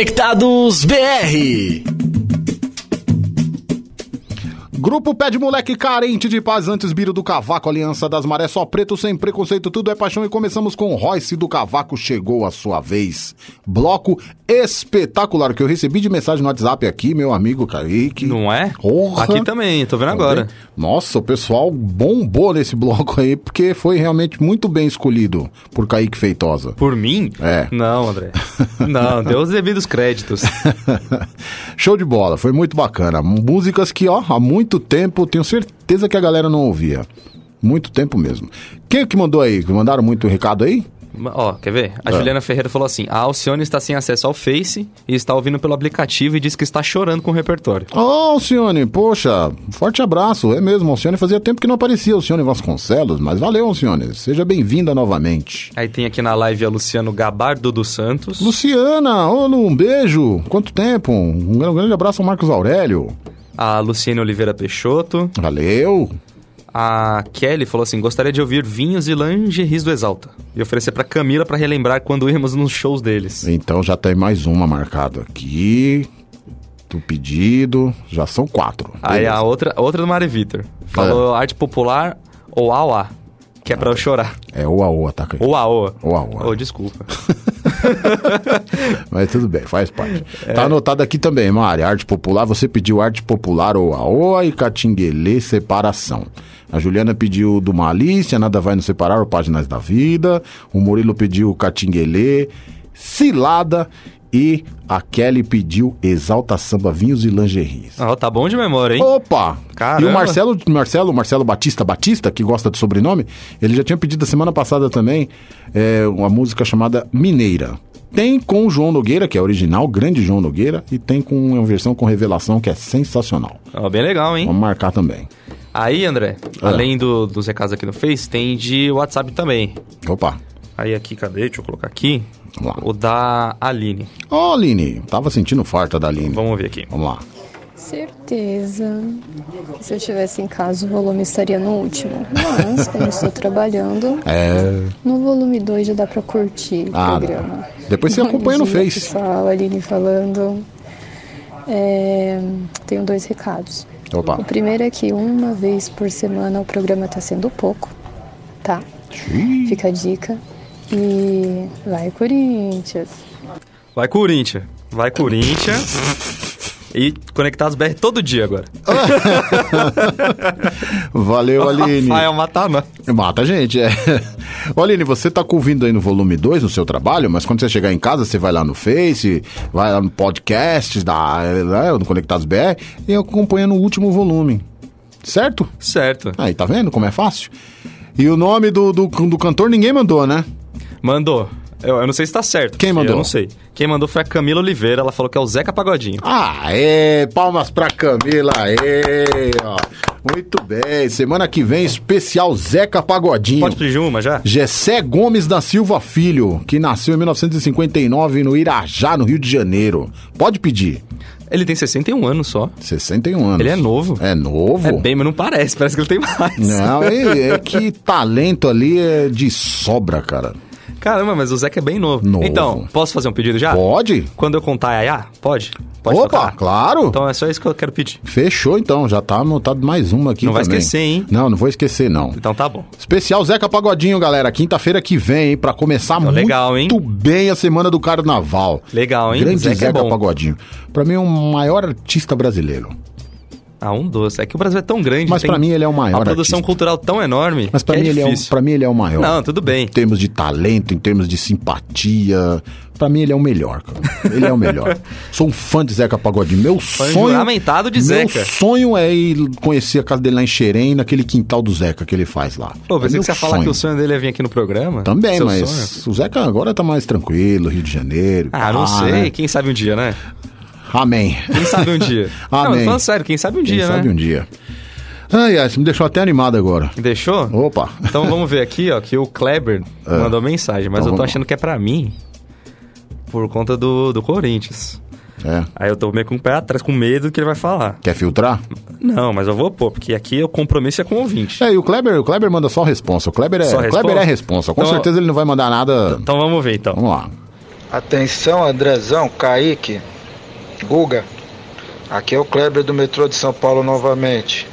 Conectados BR. Grupo Pé de Moleque Carente de Paz, antes Biro do Cavaco, Aliança das Marés, só preto, sem preconceito, tudo é paixão. E começamos com Royce do Cavaco, chegou a sua vez. Bloco espetacular que eu recebi de mensagem no WhatsApp aqui, meu amigo Kaique. Não é? Porra. Aqui também, tô vendo agora. Nossa, o pessoal bombou nesse bloco aí, porque foi realmente muito bem escolhido por Kaique Feitosa. Por mim? É. Não, André. Não, deu os devidos créditos. Show de bola, foi muito bacana. Músicas que, ó, há muito tempo, tenho certeza que a galera não ouvia. Muito tempo mesmo. Quem é que mandou aí? Mandaram muito recado aí? Ó, quer ver? A Ah. Juliana Ferreira falou assim: a Alcione está sem acesso ao Face e está ouvindo pelo aplicativo e diz que está chorando com o repertório. Ô, Alcione, poxa, forte abraço. É mesmo, Alcione fazia tempo que não aparecia, Alcione Vasconcelos, mas valeu, Alcione. Seja bem-vinda novamente. Aí tem aqui na live a Luciano Gabardo dos Santos. Luciana, Lu, um beijo. Quanto tempo? Um grande- um grande abraço ao Marcos Aurélio. A Luciene Oliveira Peixoto. Valeu. A Kelly falou assim: gostaria de ouvir vinhos e lingeries do Exalta. E oferecer pra Camila pra relembrar quando íamos nos shows deles. Então já tem mais uma marcada aqui. Do pedido, já são quatro. Aí Beleza. a outra, outra do Mari Vitor. Falou arte popular ou auá. Que é pra eu chorar. É o Aoa, tá? Ou aoa. Ou Aoa. Ô, desculpa. Mas tudo bem, faz parte. É. Tá anotado aqui também, Mari. Arte popular, você pediu arte popular ou Aoa e Catinguelê separação. A Juliana pediu do Malícia, Nada Vai Nos Separar, ou Páginas da Vida. O Murilo pediu Catinguelê, Cilada. E a Kelly pediu Exalta Samba, Vinhos e Lingeries. Ó, tá bom de memória, hein? Opa! Caramba. E o Marcelo, Marcelo, Marcelo Batista Batista, que gosta do sobrenome, ele já tinha pedido a semana passada também é, uma música chamada Mineira. Tem com o João Nogueira, que é original, grande João Nogueira, e tem com uma versão com revelação que é sensacional. Ó, bem legal, hein? Vamos marcar também. Aí, André, Ah. além do- dos recados aqui no Face, tem de WhatsApp também. Opa. Aí aqui, cadê? Deixa eu colocar aqui. Vamos lá. O da Aline. Ó, Aline, tava sentindo falta da Aline. Vamos ver aqui. Vamos lá. Certeza que se eu estivesse em casa o volume estaria no último. Mas, como estou trabalhando, É. no volume 2 já dá pra curtir o Ah, programa. Depois você acompanha no Face. Pessoal, Aline falando. É, tenho dois recados. Opa. O primeiro é que uma vez por semana o programa tá sendo pouco, tá? Fica a dica. E vai, Corinthians! Vai Corinthians. Vai Corinthians. E Conectados BR todo dia agora. Valeu, Aline. Rafael matar nós. Mata a gente, é. Ô, Aline, você tá ouvindo aí no volume 2 no seu trabalho, mas quando você chegar em casa, você vai lá no Face, vai lá no podcast da, né, no Conectados BR e acompanha no último volume. Certo? Certo. Aí, tá vendo como é fácil? E o nome do, do, do cantor ninguém mandou, né? Mandou. Eu, eu não sei se tá certo. Quem mandou? Eu não sei. Quem mandou foi a Camila Oliveira. Ela falou que é o Zeca Pagodinho. Aê, palmas pra Camila, ó. Muito bem, semana que vem, especial Zeca Pagodinho. Pode pedir uma já? Gessé Gomes da Silva Filho, que nasceu em 1959 no Irajá, no Rio de Janeiro. Pode pedir. Ele tem 61 anos só. 61 anos. Ele é novo. É novo? É bem, mas não parece. Parece que ele tem mais. Não, é, é que talento ali é de sobra, cara. Caramba, mas o Zeca é bem novo. Novo. Então, posso fazer um pedido já? Pode? Quando eu contar Yaya, pode? Pode Opa, tocar? claro. Então é só isso que eu quero pedir. Fechou então, já tá anotado mais uma aqui Não vai também. esquecer, hein? Não, não vou esquecer não. Então tá bom. Especial Zeca Pagodinho, galera, quinta-feira que vem, hein, pra começar muito legal, hein? bem a semana do Carnaval. Legal, hein? Grande Zeca Zeca, é. Pagodinho. Pra mim é o maior artista brasileiro. Ah, um doce. É que o Brasil é tão grande. Mas pra mim ele é o maior Uma produção artista. cultural tão enorme. Mas pra que mim, é ele é o, mim ele é o maior. Não, tudo bem. Em termos de talento, em termos de simpatia. Pra mim ele é o melhor, cara. Ele é o melhor. Sou um fã de Zeca Pagodinho. Meu sonho. juramentado de meu Zeca. sonho é ir conhecer a casa dele lá em Xerém, naquele quintal do Zeca que ele faz lá. Pô, É pensei meu que você ia falar que o sonho dele é vir aqui no programa. Também, Seu mas sonho. o Zeca agora tá mais tranquilo, Rio de Janeiro. Ah, não pá, sei. né? Quem sabe um dia, né? Amém. Quem sabe um dia. Não, Amém. mas falando sério, quem sabe um Quem dia, sabe né? um dia. Ai, ai, você me deixou até animado agora. Deixou? Opa. Então vamos ver aqui, ó, que o Kleber É. mandou mensagem, mas Então eu tô vamos achando que é pra mim por conta do, do Corinthians. É. Aí eu tô meio com o pé atrás, com medo do que ele vai falar. Quer filtrar? Não, mas eu vou pôr, porque aqui o compromisso é com o ouvinte. É, e o Kleber, o Kleber manda só responsa. O Kleber é, Só o Kleber responsa? é responsa. Com Então- certeza ele não vai mandar nada. Então vamos ver, então. Vamos lá. Atenção, Andrezão, Kaique, Guga. Aqui é o Kleber do metrô de São Paulo novamente.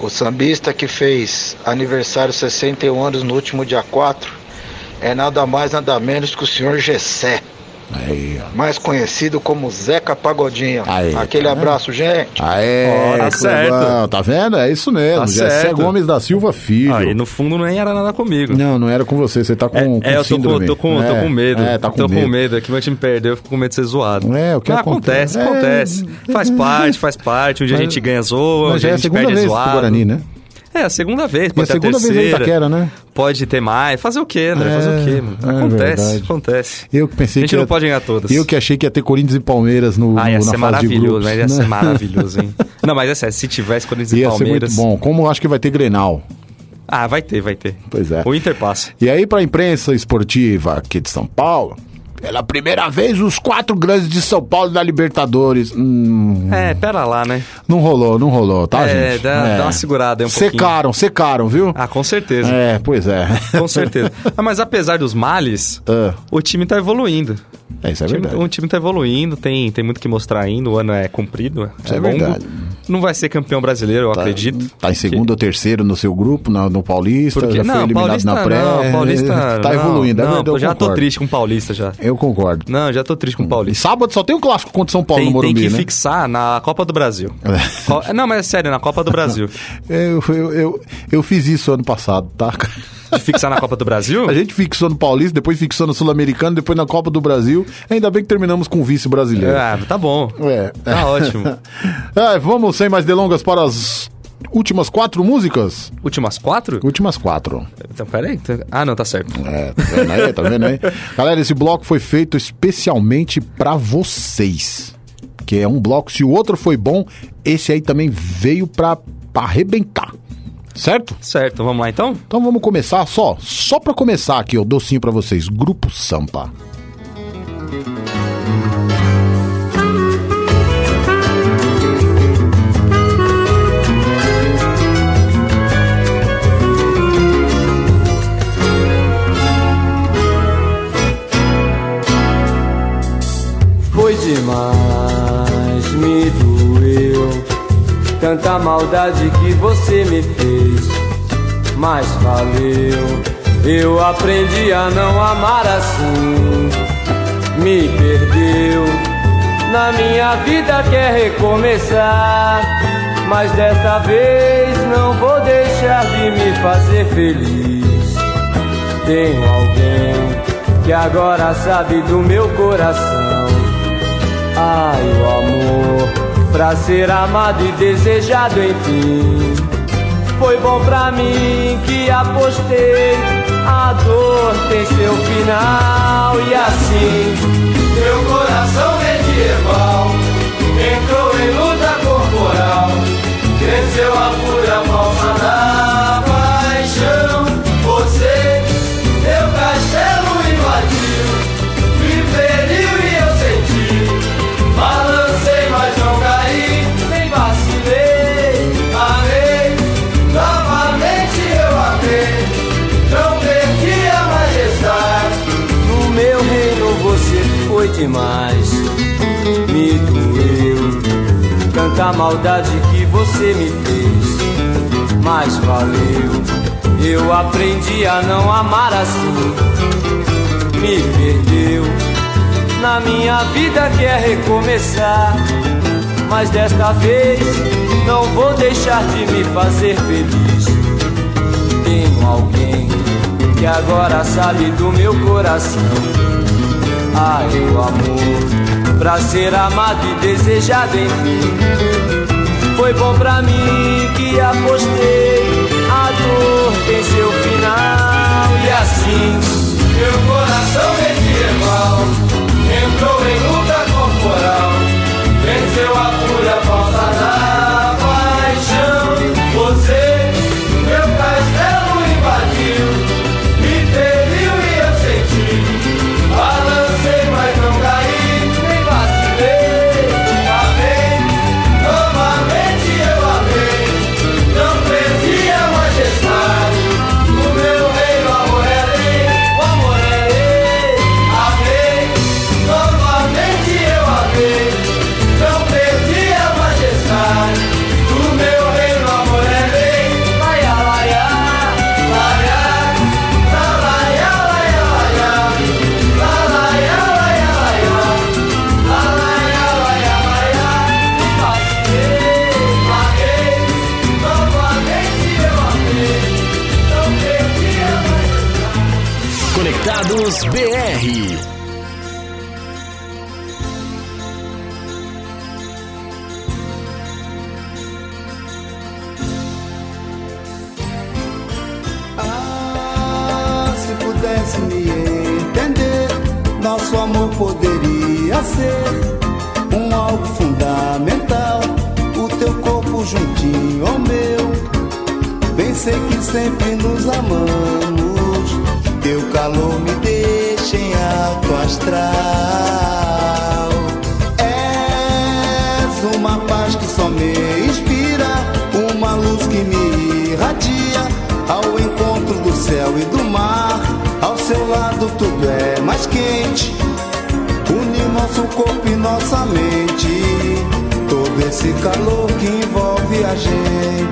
O sambista que fez aniversário 61 anos no último dia 4 é nada mais nada menos que o senhor Gessé. Aí. Mais conhecido como Zeca Pagodinho. Aí, Aquele tá abraço, gente. Aê, Ó, tá certo. Tá vendo? É isso mesmo. Tá Jessé certo. Gomes da Silva Filho. Aí no fundo nem era nada comigo. Não, não era com você. Você tá com, com É, eu tô com, tô com, tô É, com medo. É, tá com tô medo. com medo. Aqui meu time perdeu, eu fico com medo de ser zoado. É, o que Mas acontece? acontece, acontece. É, Faz parte, faz parte. Um dia a Mas- gente ganha zoa, um dia já é a a gente segunda perde zoado. Guarani, né? É, a segunda vez, E a pode ter a segunda vez terceira. em Itaquera, né? Pode ter mais. Fazer o quê, André? Fazer o quê, mano? é Acontece, verdade. acontece. Eu que pensei A gente que não ia- pode ganhar todas. Eu que achei que ia ter Corinthians e Palmeiras no, Ah, ia no- na ser maravilhoso, né? Ia ser né? maravilhoso, hein? Não, mas é sério, se tivesse Corinthians e Ia ser Palmeiras... muito bom. Como eu acho que vai ter Grenal. Ah, vai ter, vai ter. Pois é. O Inter passa. E aí, pra imprensa esportiva aqui de São Paulo, pela primeira vez, os quatro grandes de São Paulo da Libertadores. Hum, É, pera lá, né? não rolou, não rolou, tá, é, gente? Dá, dá uma segurada aí um pouquinho. Secaram, secaram, viu? Ah, com certeza. É, pois é. Com certeza. Ah, mas apesar dos males, Ah, o time tá evoluindo. é, isso é o, time, verdade. o time tá evoluindo, tem, tem muito que mostrar ainda, o ano é comprido, Isso é, é longo. verdade. Não vai ser campeão brasileiro, eu acredito. Tá em segundo ou terceiro no seu grupo, na- no Paulista, Porque, já foi não, eliminado Paulista na pré. não, Paulista tá não, evoluindo, é não, verdade, eu já tô concordo. triste com o Paulista já. Eu concordo. Não, já tô triste com o E Paulista. sábado só tem um clássico contra o São Paulo Tem, no tem Morumbi, que né? fixar na Copa do Brasil. Co- Não, mas é sério, na Copa do Brasil. Eu, eu, eu, eu fiz isso ano passado, tá? De fixar na Copa do Brasil? A gente fixou no Paulista, depois fixou no Sul-Americano, depois na Copa do Brasil. Ainda bem que terminamos com o vice brasileiro. Ah, tá bom. É. Tá ótimo. É, vamos sem mais delongas para as últimas quatro músicas? Últimas quatro? Últimas quatro. Então, peraí. Ah, não, tá certo. É, tá vendo aí? Tá vendo aí? Galera, esse bloco foi feito especialmente pra vocês. Que é um bloco, se o outro foi bom, esse aí também veio pra, pra arrebentar. Certo? Certo, vamos lá então? Então vamos começar só, só pra começar aqui, ó, docinho pra vocês. Grupo Sampa. Foi demais, me doeu Tanta maldade que você me fez Mas valeu. Eu aprendi a não amar assim. Me perdeu. Na minha vida quer recomeçar. Mas desta vez não vou deixar de me fazer feliz. Tenho alguém que agora sabe do meu coração. Ai, o amor pra ser amado e desejado, enfim. Foi bom pra mim que apostei. A dor tem seu final e assim meu coração medieval entrou em luta corporal. Cresceu a fúria falsa demais. Me doeu tanta maldade que você me fez. Mas valeu, eu aprendi a não amar assim. Me perdeu. Na minha vida quer recomeçar, mas desta vez não vou deixar de me fazer feliz. Tenho alguém que agora sabe do meu coração. Ai, amor pra ser amado e desejado, enfim. Foi bom pra mim que apostei. A dor tem seu final e assim meu coração medieval entrou em luta corporal, venceu a fúria nossa mente todo esse calor que envolve a gente.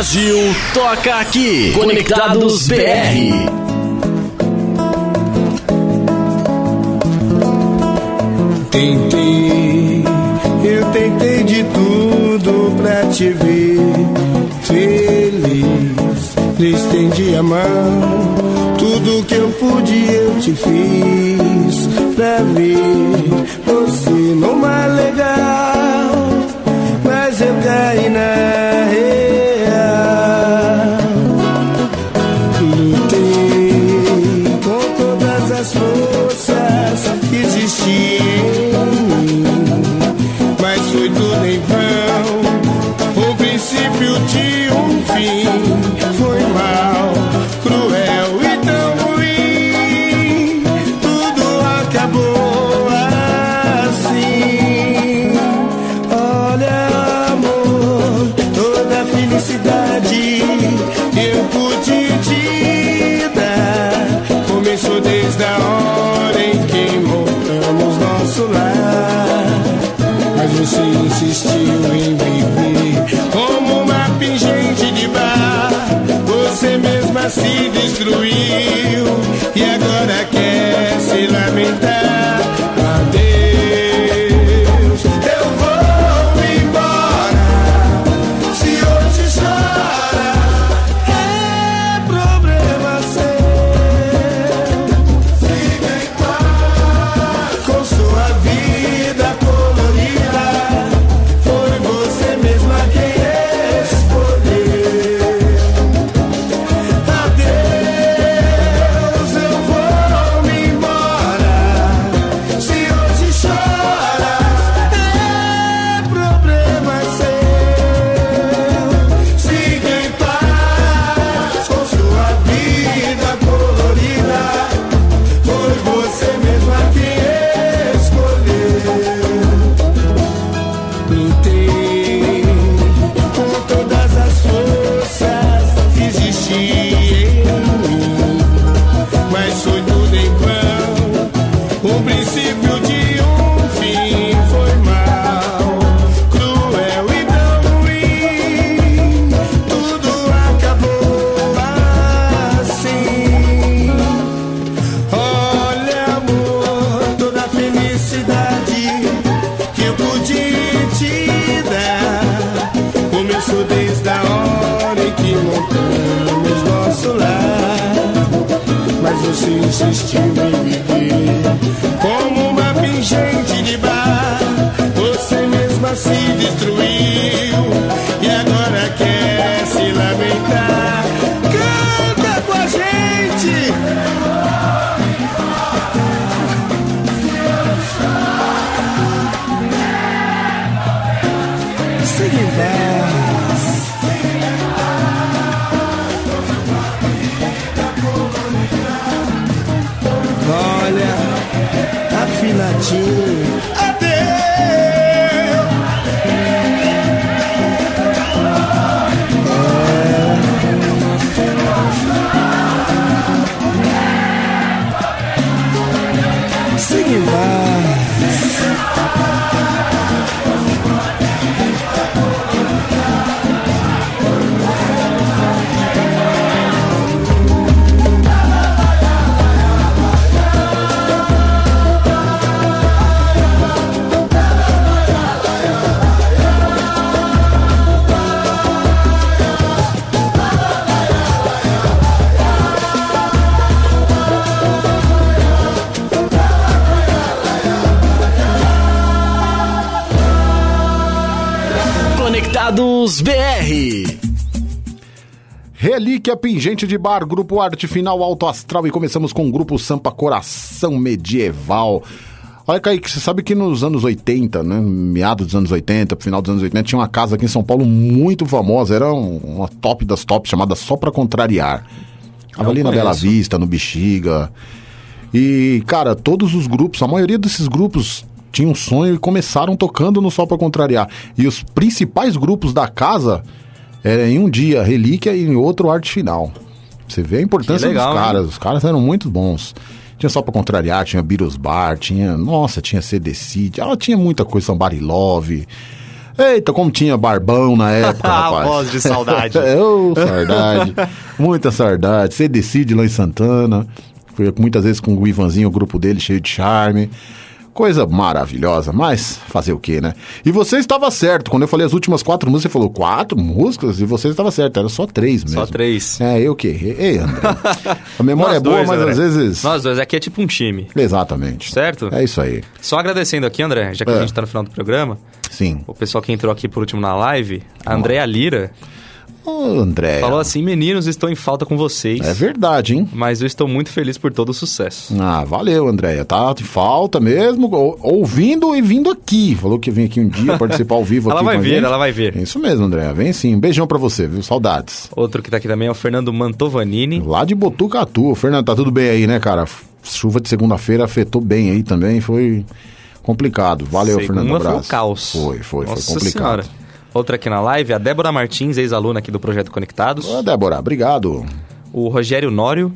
Brasil toca aqui. Conectados BR. Tentei, eu tentei de tudo pra te ver feliz. Lhe estendi a mão, tudo que eu pude eu te fiz pra ver você numa legal, mas eu caí na frio Pingente de Bar, Grupo Arte Final Alto Astral e começamos com o Grupo Sampa Coração Medieval. Olha, Kaique, você sabe que nos anos 80, né, meados dos anos 80, pro final dos anos 80, tinha uma casa aqui em São Paulo muito famosa, era um- uma top das tops, chamada Só Pra Contrariar. Tava ali na Bela. Vista, no Bexiga. E, cara, todos os grupos, a maioria desses grupos tinham um sonho e começaram tocando no Só Pra Contrariar. E os principais grupos da casa eram em um dia Relíquia e em outro Arte Final. Você vê a importância legal, dos hein? caras, os caras eram muito bons. Tinha Só Pra Contrariar, tinha Beatles Bar, tinha, nossa, tinha CD City, ela tinha muita coisa, Somebody Love. Eita, como tinha Barbão na época, rapaz. Voz de saudade. Ô, saudade. Muita saudade. Você decide lá em Santana. Foi muitas vezes com o Ivanzinho, o grupo dele cheio de charme. Coisa maravilhosa, mas fazer o quê, né? E você estava certo. Quando eu falei as últimas quatro músicas, você falou quatro músicas e você estava certo. Era só três mesmo. Só três. É, eu que errei. Ei, André. A memória é boa, dois, mas André. às vezes. Nós dois, aqui é tipo um time. Exatamente. Certo? É isso aí. Só agradecendo aqui, André, já que É. a gente tá no final do programa. Sim. O pessoal que entrou aqui por último na live, a Andréa Lira, Ô, André. falou assim: meninos, estou em falta com vocês. É verdade, hein? Mas eu estou muito feliz por todo o sucesso. Ah, valeu, Andréia. Tá de falta mesmo, ou- ouvindo e vindo aqui. Falou que vinha aqui um dia participar ao vivo Ela aqui vai vir, gente. ela vai vir. É Isso mesmo, Andréia. Vem sim. Um beijão pra você, viu? Saudades. Outro que tá aqui também é o Fernando Mantovanini. Lá de Botucatu. Fernando, tá tudo bem aí, né, cara? Chuva de segunda-feira afetou bem aí também. Foi complicado. Valeu, Segunda Fernando. foi o Abraço. caos. Foi, foi, Nossa foi complicado. Senhora. Outra aqui na live, a Débora Martins, ex-aluna aqui do Projeto Conectados. Ô, Débora, obrigado. O Rogério Nório.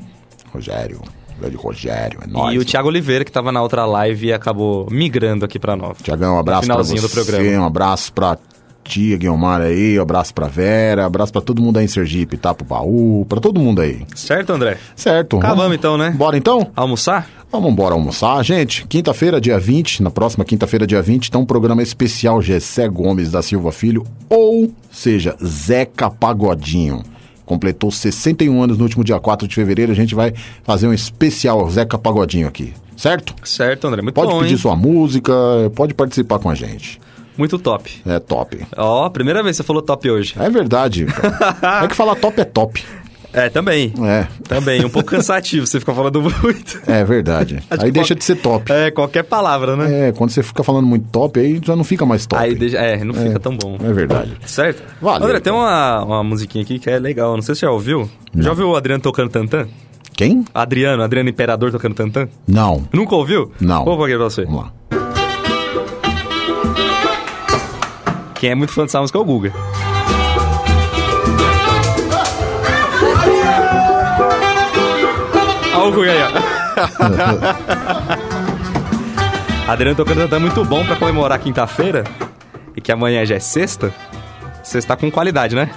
Rogério. Grande Rogério, é nóis. E o Thiago Oliveira, que tava na outra live e acabou migrando aqui pra nós. Tiagão, um abraço no pra finalzinho você, do programa. um abraço pra tia Guilmar aí, um abraço pra Vera, um abraço pra todo mundo aí em Sergipe, tá? Pro baú, pra todo mundo aí. Certo, André? Certo. Acabamos então, né? Bora então? Almoçar? Vamos embora almoçar. Gente, quinta-feira, dia 20, na próxima quinta-feira, dia 20, tem um programa especial Gessé Gomes da Silva Filho, ou seja, Zeca Pagodinho. Completou 61 anos no último dia 4 de fevereiro, a gente vai fazer um especial Zeca Pagodinho aqui, certo? Certo, André. Muito Pode bom, pedir hein? sua música, pode participar com a gente. Muito top. É top. Ó, primeira vez que você falou top hoje. É verdade. é que falar top é top. É, também. É. Também, um pouco cansativo, você fica falando muito. É verdade. Aí que deixa qual- de ser top. É, qualquer palavra, né? É, quando você fica falando muito top, aí já não fica mais top. Aí deixa, é, não fica tão bom. É verdade. Certo? Valeu, André, tem então. uma, uma musiquinha aqui que é legal, não sei se você já ouviu. Já ouviu o Adriano tocando tantã? Quem? Adriano, Adriano Imperador tocando tantã? Não. Nunca ouviu? Não. Vou aqui pra você. Vamos lá. Quem é muito fã dessa música é o Guga. Olha o Guga aí, ó. Adriano tocando tantã é muito bom pra comemorar quinta-feira e que amanhã já é sexta. Você está com qualidade, né?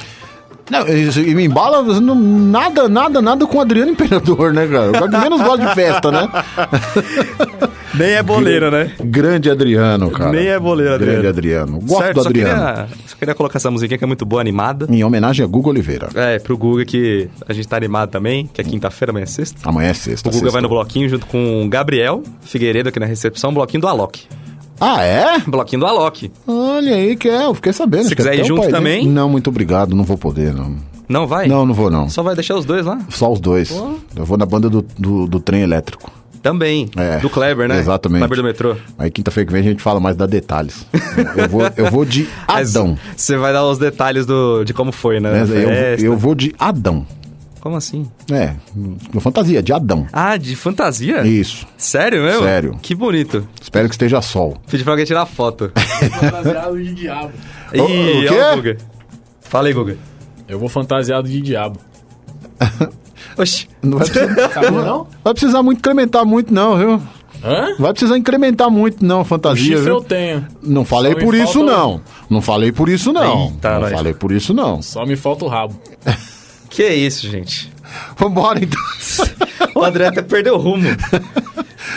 Não, isso- e me embala não- nada, nada, nada com o Adriano Imperador, né, cara? O que menos gosta de festa, né? Nem é boleiro, né? Grande Adriano, cara. Nem é boleiro, Adriano. Grande Adriano. Gosto certo, do só Adriano. Queria, só queria colocar essa musiquinha que é muito boa, animada. Em homenagem a Guga Oliveira. É, pro Guga que a gente tá animado também, que é quinta-feira, amanhã é sexta. Amanhã é sexta. O Guga sexta. vai no bloquinho junto com o Gabriel Figueiredo aqui na recepção, bloquinho do Alok. Ah, é? Bloquinho do Alok. Olha aí que é, eu fiquei sabendo. Se acho que quiser até ir o junto pai também? dele- Não, muito obrigado, não vou poder, não. Não vai? Não, não vou não. Só vai deixar os dois lá? Só os dois. Eu vou na banda do, do, do trem elétrico. Também. É. Do Kleber, né? Exatamente. Kleber do metrô. Aí quinta-feira que vem a gente fala mais da detalhes. eu, vou, eu vou de Adão. Você vai dar os detalhes do, de como foi, né? Eu, vou- festa. eu vou de Adão. Como assim? É, uma fantasia, de Adão. Ah, de fantasia? Isso. Sério mesmo? Sério. Que bonito. Espero que esteja sol. Pedi pra alguém tirar foto. Fantasiado de diabo. Ih, O- o quê? ó o Guga. Fala aí, Guga. Eu vou fantasiado de diabo. Oxi. Não vai precisar, não? vai precisar muito incrementar muito, não, viu? Hã? Vai precisar incrementar muito, não, O fantasia, chifre viu? eu tenho. Não falei por isso, falta o- não. Não falei por isso, não. Eita, não nós. falei por isso, não. Só me falta o rabo. Que isso, gente? Vambora, então. O André até perdeu o rumo.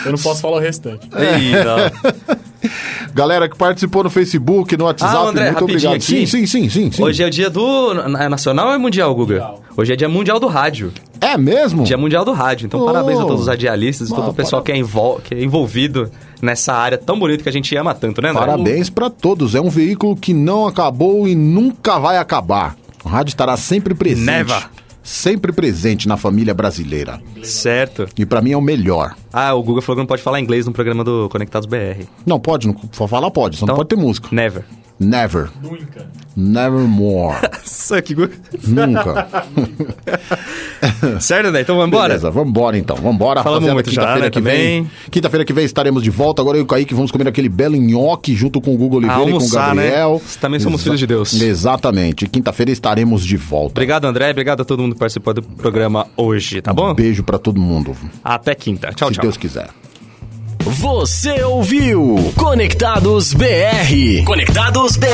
Eu não posso falar o restante. Ih, não. Galera que participou no Facebook, no WhatsApp, Ah, André, muito obrigado. aqui. Sim, sim, sim, sim, sim. Hoje é o dia do... É nacional ou é mundial, Guga? Hoje é dia mundial do rádio. É mesmo? Dia mundial do rádio. Então, Oh. parabéns a todos os radialistas e todo o pessoal que é, envol- que é envolvido nessa área tão bonita que a gente ama tanto, né, André? Parabéns pra todos. É um veículo que não acabou e nunca vai acabar. O rádio estará sempre presente. Never. Sempre presente na família brasileira. Certo. E pra mim é o melhor. Ah, o Guga falou que não pode falar inglês no programa do Conectados BR. Não, pode, não, falar pode, só Então- não pode ter música. Never. Never. Nunca. Nevermore. Guga. Nunca. certo, André? Então vamos embora? Beleza, vambora então. Vambora, Falamos rapaziada. muito Quinta-feira né, que vem. Quinta-feira que vem estaremos de volta. Agora eu e o Kaique vamos comer aquele belo nhoque junto com o Google Oliveira e com o Almoçar, né? Gabriel. Também somos filhos de Deus. Exatamente. Quinta-feira estaremos de volta. Obrigado, André. Obrigado a todo mundo que participou do programa hoje, tá bom? Beijo pra todo mundo. Até quinta. Tchau, se tchau. Deus quiser. Você ouviu Conectados BR. Conectados BR.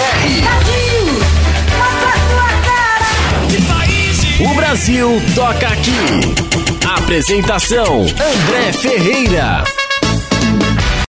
O Brasil toca aqui. Apresentação: André Ferreira.